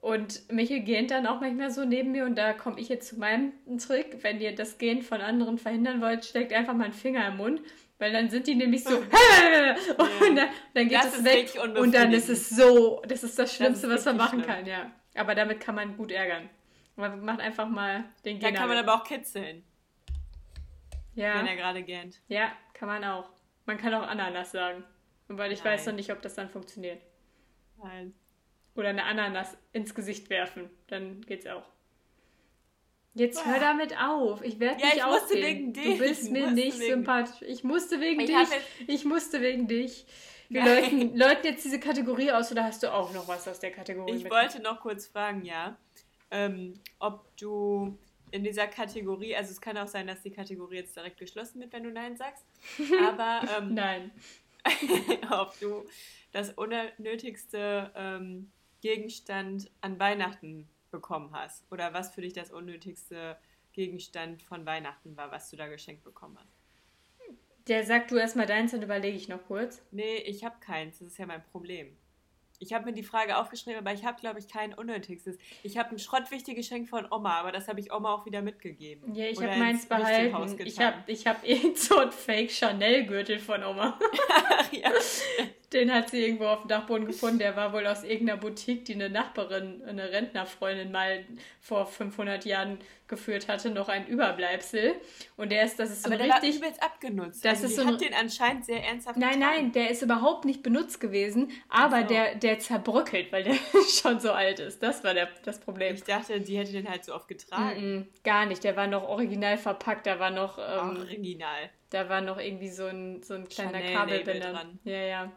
Und Michel gähnt dann auch manchmal so neben mir und da komme ich jetzt zu meinem Trick. Wenn ihr das Gähnen von anderen verhindern wollt, steckt einfach mal einen Finger im Mund, weil dann sind die nämlich so und dann, dann geht Das es weg und dann ist es so, das ist das Schlimmste, ist was man machen schlimm. kann, ja. Aber damit kann man gut ärgern. Man macht einfach mal den Da Gähner kann man aber auch kitzeln, ja. wenn er gerade gähnt. ja, kann man auch. Man kann auch Ananas sagen. Weil ich Nein. weiß noch nicht, ob das dann funktioniert. Nein. Oder eine Ananas ins Gesicht werfen. Dann geht's auch. Jetzt hör damit auf. Ich werde Ja, nicht ich musste ausgehen. wegen Du bist mir nicht sympathisch. Ich musste wegen Ich dich. Ich musste wegen dich. Wir läuten, läuten jetzt diese Kategorie aus oder hast du auch noch was aus der Kategorie? Ich mit? wollte noch kurz fragen, ja, ähm, ob du in dieser Kategorie, also es kann auch sein, dass die Kategorie jetzt direkt geschlossen wird, wenn du Nein sagst, aber ähm, Nein. ob du das unnötigste ähm, Gegenstand an Weihnachten bekommen hast oder was für dich das unnötigste Gegenstand von Weihnachten war, was du da geschenkt bekommen hast. Der sagt du erstmal deins, dann überlege ich noch kurz. Nee, ich habe keins, das ist ja mein Problem. Ich habe mir die Frage aufgeschrieben, aber ich habe, glaube ich, kein unnötigstes. Ich habe ein schrottwichtiges Geschenk von Oma, aber das habe ich Oma auch wieder mitgegeben. Ja, ich habe meins behalten. Ich habe ich hab irgend so einen Fake Chanel-Gürtel von Oma. Ach, ja. Den hat sie irgendwo auf dem Dachboden gefunden. Der war wohl aus irgendeiner Boutique, die eine Nachbarin, eine Rentnerfreundin mal vor 500 Jahren geführt hatte, noch ein Überbleibsel. Und der ist, das ist so aber der war richtig. übelst abgenutzt. Das also ist so ein- hat den anscheinend sehr ernsthaft Nein, getragen. nein, der ist überhaupt nicht benutzt gewesen, aber Ach so. der, der zerbröckelt, weil der schon so alt ist. Das war der, das Problem. Ich dachte, die hätte den halt so oft getragen. Mm, mm, gar nicht, der war noch original verpackt, da war noch, ähm, Original. da war noch irgendwie so ein, so ein kleiner Kabelbinder. dran. Ja, ja.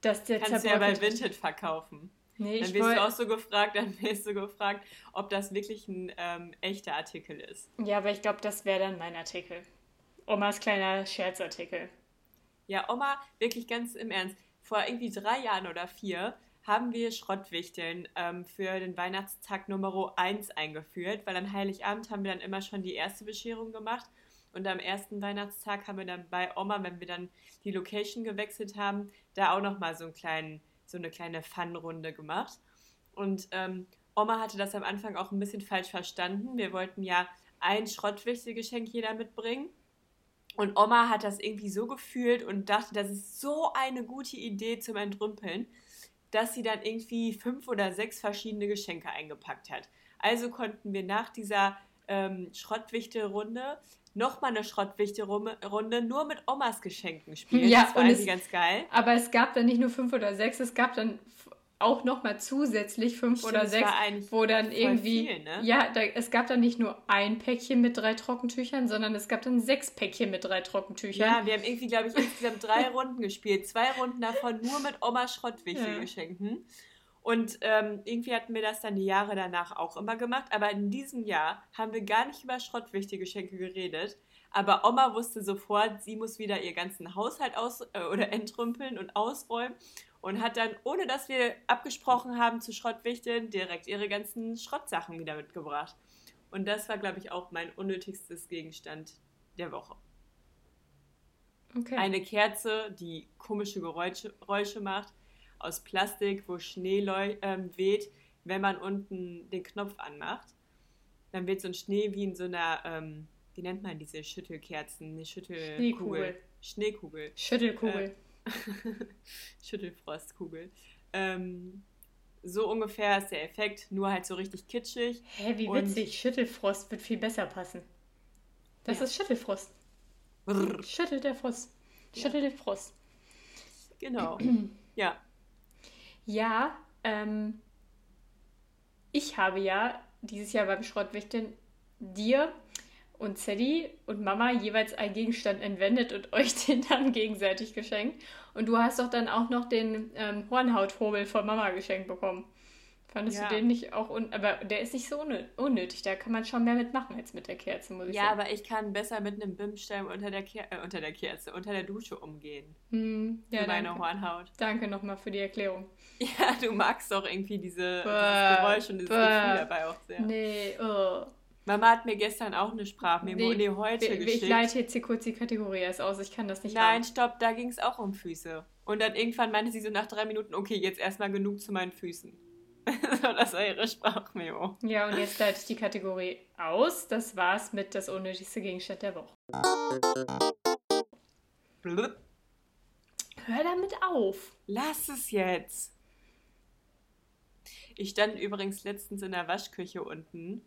Dass der Kannst du ja bei. Vinted verkaufen. Nee, Dann wirst du auch so gefragt, dann wirst du gefragt, ob das wirklich ein ähm, echter Artikel ist. Ja, aber ich glaube, das wäre dann mein Artikel. Omas kleiner Scherzartikel. Ja, Oma, wirklich ganz im Ernst. Vor irgendwie drei Jahren oder vier haben wir Schrottwichteln ähm, für den Weihnachtstag Nummer 1 eingeführt, weil an Heiligabend haben wir dann immer schon die erste Bescherung gemacht. Und am ersten Weihnachtstag haben wir dann bei Oma, wenn wir dann die Location gewechselt haben, da auch nochmal so, so eine kleine Fun-Runde gemacht. Und ähm, Oma hatte das am Anfang auch ein bisschen falsch verstanden. Wir wollten ja ein Schrottwichtelgeschenk jeder mitbringen. Und Oma hat das irgendwie so gefühlt und dachte, das ist so eine gute Idee zum Entrümpeln, dass sie dann irgendwie fünf oder sechs verschiedene Geschenke eingepackt hat. Also konnten wir nach dieser ähm, Schrottwichtelrunde nochmal eine Schrottwichtelrunde nur mit Omas Geschenken spielen. Ja, das war es- ganz geil. Aber es gab dann nicht nur fünf oder sechs, es gab dann auch nochmal zusätzlich fünf Stimmt, oder sechs, wo dann irgendwie. viel, ne? Ja, da, es gab dann nicht nur ein Päckchen mit drei Trockentüchern, sondern es gab dann sechs Päckchen mit drei Trockentüchern. Ja, wir haben irgendwie, glaube ich, insgesamt drei Runden gespielt. Zwei Runden davon nur mit Omas Schrottwichtelgeschenken. Und ähm, irgendwie hatten wir das dann die Jahre danach auch immer gemacht. Aber in diesem Jahr haben wir gar nicht über Schrottwichtelgeschenke geredet. Aber Oma wusste sofort, sie muss wieder ihr ganzen Haushalt aus äh, oder entrümpeln und ausräumen. Und hat dann, ohne dass wir abgesprochen haben zu Schrottwichteln, direkt ihre ganzen Schrottsachen wieder mitgebracht. Und das war, glaube ich, auch mein unnötigstes Gegenstand der Woche. Okay. Eine Kerze, die komische Geräusche, Geräusche macht, aus Plastik, wo Schnee ähm, weht, wenn man unten den Knopf anmacht. Dann wird so ein Schnee wie in so einer, ähm, wie nennt man diese Schüttelkerzen? Eine Schüttelkugel. Schneekugel. Schneekugel. Schüttelkugel. Schüttelfrostkugel. Ähm, so ungefähr ist der Effekt, nur halt so richtig kitschig. Hä, wie witzig. Schüttelfrost wird viel besser passen. Das Ja. ist Schüttelfrost. Brrr. Schüttelt der Frost. Schüttelt der Frost. Genau. Ja. Ja, ähm, ich habe ja dieses Jahr beim Schrottwichteln dir und Sadie und Mama jeweils einen Gegenstand entwendet und euch den dann gegenseitig geschenkt. Und du hast doch dann auch noch den ähm, Hornhauthobel von Mama geschenkt bekommen. Fandest Ja. du den nicht auch un aber der ist nicht so unnö- unnötig, da kann man schon mehr mitmachen als mit der Kerze, muss ich Ja, sagen. aber ich kann besser mit einem Bimstein unter der, Ker äh, unter der Kerze, unter der Dusche umgehen. Hm, ja, für meine danke. Hornhaut. Danke nochmal für die Erklärung. Ja, du magst doch irgendwie diese, Bäh, dieses Geräusch und dieses bäh. Gefühl dabei auch sehr. Nee, oh. Mama hat mir gestern auch eine Sprachmemo, nee, heute wir- wir- geschickt. Ich leite jetzt hier kurz die Kategorie erst aus, ich kann das nicht Nein, haben. stopp, da ging es auch um Füße. Und dann irgendwann meinte sie so nach drei Minuten, okay, jetzt erstmal genug zu meinen Füßen. das war ihre Sprachmemo. Ja, und jetzt leite ich die Kategorie aus. Das war's mit das unnötigste Gegenstand der Woche. Blub. Hör damit auf. Lass es jetzt. Ich stand übrigens letztens in der Waschküche unten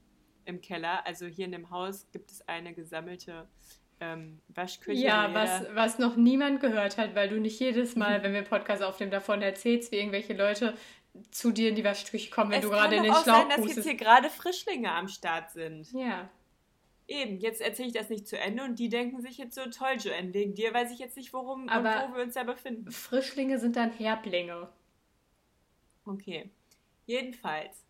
im Keller. Also hier in dem Haus gibt es eine gesammelte ähm, Waschküche. Ja, was, was noch niemand gehört hat, weil du nicht jedes Mal, wenn wir Podcast aufnehmen, davon erzählst, wie irgendwelche Leute zu dir in die Waschküche kommen, wenn es du gerade in kann den doch auch Schlauch sein, dass jetzt hier gerade Frischlinge am Start sind. Ja. Eben, jetzt erzähle ich das nicht zu Ende und die denken sich jetzt so, toll, Joanne, wegen dir weiß ich jetzt nicht, worum Aber- und wo wir uns da befinden. Frischlinge sind dann Herblinge. Okay. Jedenfalls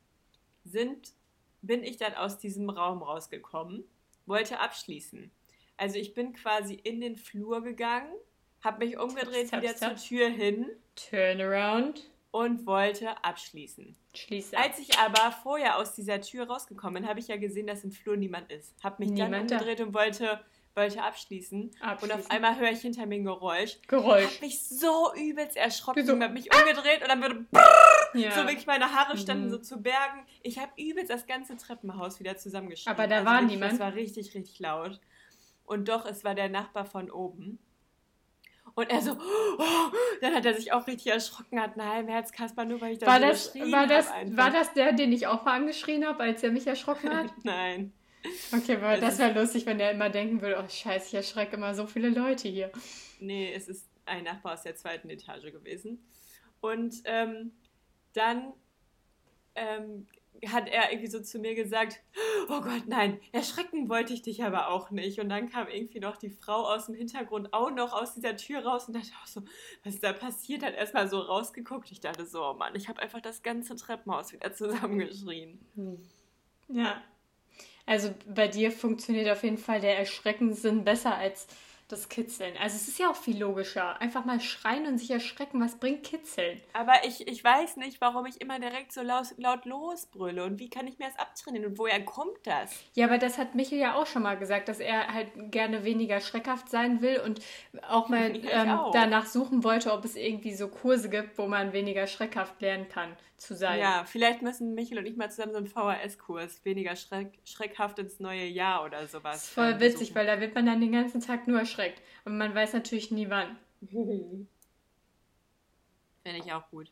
sind, bin ich dann aus diesem Raum rausgekommen, wollte abschließen. Also ich bin quasi in den Flur gegangen, habe mich umgedreht Stop, wieder stop. zur Tür hin Turnaround. Und wollte abschließen. Schließ ab. Als ich aber vorher aus dieser Tür rausgekommen bin, habe ich ja gesehen, dass im Flur niemand ist. Habe mich dann Niemand da. umgedreht und wollte, wollte abschließen. Und Abschließen. auf einmal höre ich hinter mir ein Geräusch. Geräusch. Hab mich so übelst erschrocken, Wieso? habe mich umgedreht und dann würde Ja. so wirklich meine Haare standen Mhm. so zu Bergen. Ich habe übelst das ganze Treppenhaus wieder zusammengeschrieben. Aber da war wirklich, niemand? Das war richtig, richtig laut. Und doch, es war der Nachbar von oben. Und er so, oh, dann hat er sich auch richtig erschrocken, hat einen halben Herzkasper, nur weil ich da war, so das, geschrien war, das, einfach. war das der, den ich auch mal angeschrien habe, als er mich erschrocken hat? Nein. Okay, aber Das das wäre lustig, wenn der immer denken würde, oh scheiße, ich erschrecke immer so viele Leute hier. Nee, es ist ein Nachbar aus der zweiten Etage gewesen. Und ähm, dann ähm, hat er irgendwie so zu mir gesagt, oh Gott, nein, erschrecken wollte ich dich aber auch nicht. Und dann kam irgendwie noch die Frau aus dem Hintergrund auch noch aus dieser Tür raus und dachte auch so, was ist da passiert? Hat erstmal so rausgeguckt. Ich dachte so, oh Mann, ich habe einfach das ganze Treppenhaus wieder zusammengeschrien. Ja. Also bei dir funktioniert auf jeden Fall der Erschreckenssinn besser als das Kitzeln. Also es ist ja auch viel logischer. Einfach mal schreien und sich erschrecken. Was bringt Kitzeln? Aber ich, ich weiß nicht, warum ich immer direkt so laut, laut losbrülle und wie kann ich mir das abtrainieren und woher kommt das? Ja, aber das hat Michael ja auch schon mal gesagt, dass er halt gerne weniger schreckhaft sein will und auch mal ähm, auch. danach suchen wollte, ob es irgendwie so Kurse gibt, wo man weniger schreckhaft lernen kann zu sein. Ja, vielleicht müssen Michael und ich mal zusammen so einen VHS-Kurs, weniger schreck, schreckhaft ins neue Jahr oder sowas. Das ist voll witzig, weil da wird man dann den ganzen Tag nur erschreckt. Und man weiß natürlich nie wann. Finde ich auch gut.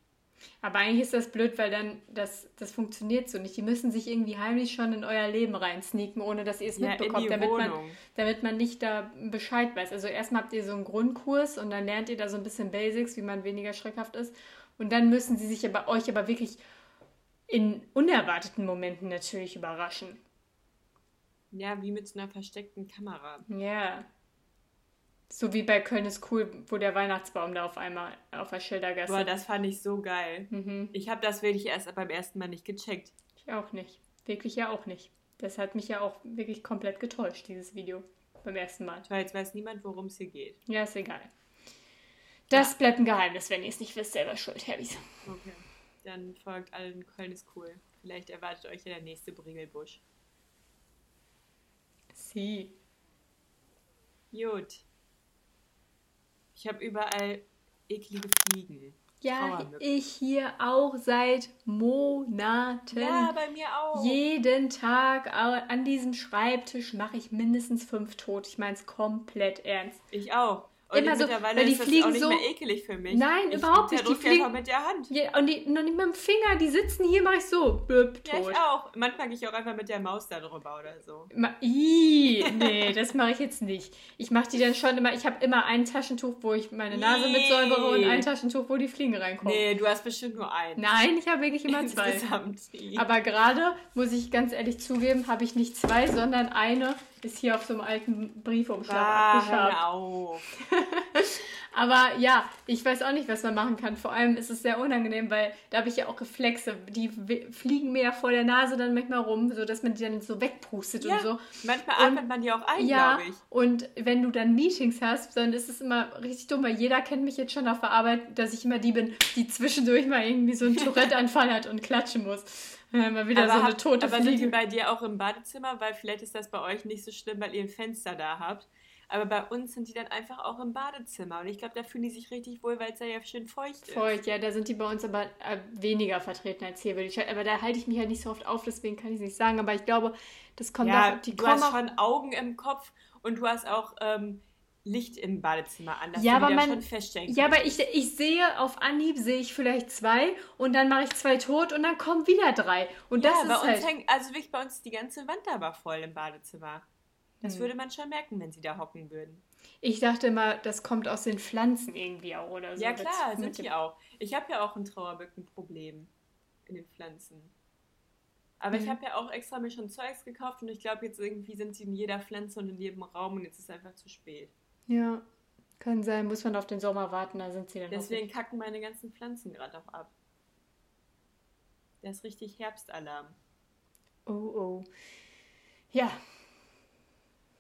Aber eigentlich ist das blöd, weil dann das, das funktioniert so nicht. Die müssen sich irgendwie heimlich schon in euer Leben reinsneaken, ohne dass ihr es Ja, mitbekommt, damit man, Wohnung. damit man nicht da Bescheid weiß. Also erstmal habt ihr so einen Grundkurs und dann lernt ihr da so ein bisschen Basics, wie man weniger schreckhaft ist. Und dann müssen sie sich aber euch aber wirklich in unerwarteten Momenten natürlich überraschen. Ja, wie mit so einer versteckten Kamera. Ja. So wie bei Köln ist cool, wo der Weihnachtsbaum da auf einmal auf der Schildergasse. Boah, das fand ich so geil. mhm. Ich habe das wirklich erst beim ersten Mal nicht gecheckt. Ich auch nicht. Wirklich ja auch nicht. Das hat mich ja auch wirklich komplett getäuscht, dieses Video. Beim ersten Mal. Weil jetzt weiß niemand, worum es hier geht. Ja, ist egal. Das bleibt ein Geheimnis. Wenn ihr es nicht wisst, selber schuld, Herbis. Okay. Dann folgt allen Köln ist cool. Vielleicht erwartet euch ja der nächste Bringelbusch. Sie. Gut. Ich habe überall eklige Fliegen. Ja, ich hier auch seit Monaten. Ja, bei mir auch. Jeden Tag an diesem Schreibtisch mache ich mindestens fünf tot. Ich meine es komplett ernst. Ich auch. Und Immer so, weil die fliegen so-. Nein, ich überhaupt nicht. Die fliegen- mit der Hand. Ja, und die noch nicht mit dem Finger, die sitzen hier, mache ich so. Ja, tot. ich auch. Manchmal gehe ich auch einfach mit der Maus da drüber oder so. Ma Ih, nee, das mache ich jetzt nicht. Ich mache die dann schon immer, ich habe immer ein Taschentuch, wo ich meine Nase mit säubere und ein Taschentuch, wo die Fliegen reinkommen. Nee, du hast bestimmt nur einen. Nein, ich habe wirklich immer zwei. Insgesamt. Aber gerade, muss ich ganz ehrlich zugeben, habe ich nicht zwei, sondern eine ist hier auf so einem alten Briefumschlag ah, abgeschabt. auf. Aber ja, ich weiß auch nicht, was man machen kann. Vor allem ist es sehr unangenehm, weil da habe ich ja auch Reflexe. Die fliegen mir ja vor der Nase dann manchmal rum, sodass man die dann so wegpustet Ja, und so. manchmal Und- atmet man die auch ein, Ja, glaube ich. und wenn du dann Meetings hast, dann ist es immer richtig dumm, weil jeder kennt mich jetzt schon auf der Arbeit, dass ich immer die bin, die zwischendurch mal irgendwie so einen Tourette-Anfall hat und klatschen muss. Äh, Mal wieder aber so eine hab- tote aber sind die bei dir auch im Badezimmer? Weil vielleicht ist das bei euch nicht so schlimm, weil ihr ein Fenster da habt. Aber bei uns sind die dann einfach auch im Badezimmer. Und ich glaube, da fühlen die sich richtig wohl, weil es da ja schön feucht ist. Feucht, ja, da sind die bei uns aber äh, weniger vertreten als hier, ich sagen. Aber da halte ich mich ja nicht so oft auf, deswegen kann ich es nicht sagen. Aber ich glaube, das kommt Ja, auch, die du kommen hast auch schon Augen im Kopf und du hast auch ähm, Licht im Badezimmer an. dass Ja, aber man- schon feststellen Ja, aber ich, ich sehe auf Anhieb sehe ich vielleicht zwei und dann mache ich zwei tot und dann kommen wieder drei. Und ja, das bei ist uns halt. hängt, also wirklich bei uns die ganze Wand aber voll im Badezimmer. Das Hm. würde man schon merken, wenn sie da hocken würden. Ich dachte immer, das kommt aus den Pflanzen irgendwie auch oder so. ja klar, mit sind die auch. Ich habe ja auch ein Trauerbückenproblem. in den Pflanzen. Aber ich Mhm. habe ja auch extra mir schon Zeugs gekauft und ich glaube, jetzt irgendwie sind sie in jeder Pflanze und in jedem Raum und jetzt ist es einfach zu spät. Ja, kann sein. Muss man auf den Sommer warten, da sind sie dann Deswegen kacken meine ganzen Pflanzen gerade auch ab. Der ist richtig Herbstalarm. Oh, oh. Ja,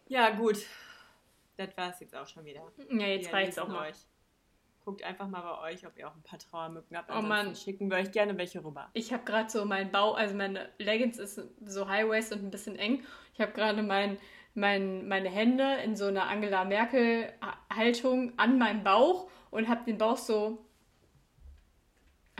Ja, gut. Das war es jetzt auch schon wieder. ja jetzt Wir reicht's auch mal. euch. Guckt einfach mal bei euch, ob ihr auch ein paar Trauermücken habt. Oh Mann. schicken wir euch gerne welche rüber. Ich habe gerade so meinen Bauch, also meine Leggings ist so High-Waist und ein bisschen eng. Ich habe gerade mein, mein, meine Hände in so einer Angela Merkel-Haltung an meinem Bauch und habe den Bauch so.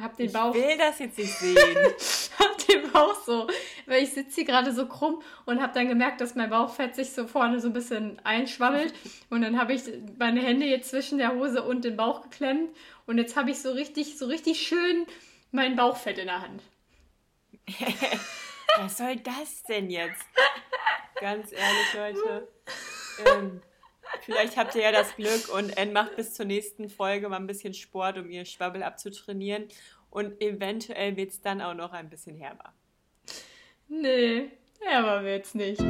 Hab den Ich Bauch. will das jetzt nicht sehen. hab den Bauch so, weil ich sitze hier gerade so krumm und habe dann gemerkt, dass mein Bauchfett sich so vorne so ein bisschen einschwabbelt und dann habe ich meine Hände jetzt zwischen der Hose und den Bauch geklemmt und jetzt habe ich so richtig, so richtig schön mein Bauchfett in der Hand. Was soll das denn jetzt? Ganz ehrlich, Leute. Ähm, vielleicht habt ihr ja das Glück und Anne macht bis zur nächsten Folge mal ein bisschen Sport, um ihr Schwabbel abzutrainieren. Und eventuell wird es dann auch noch ein bisschen herber. Nee, aber wird's nicht.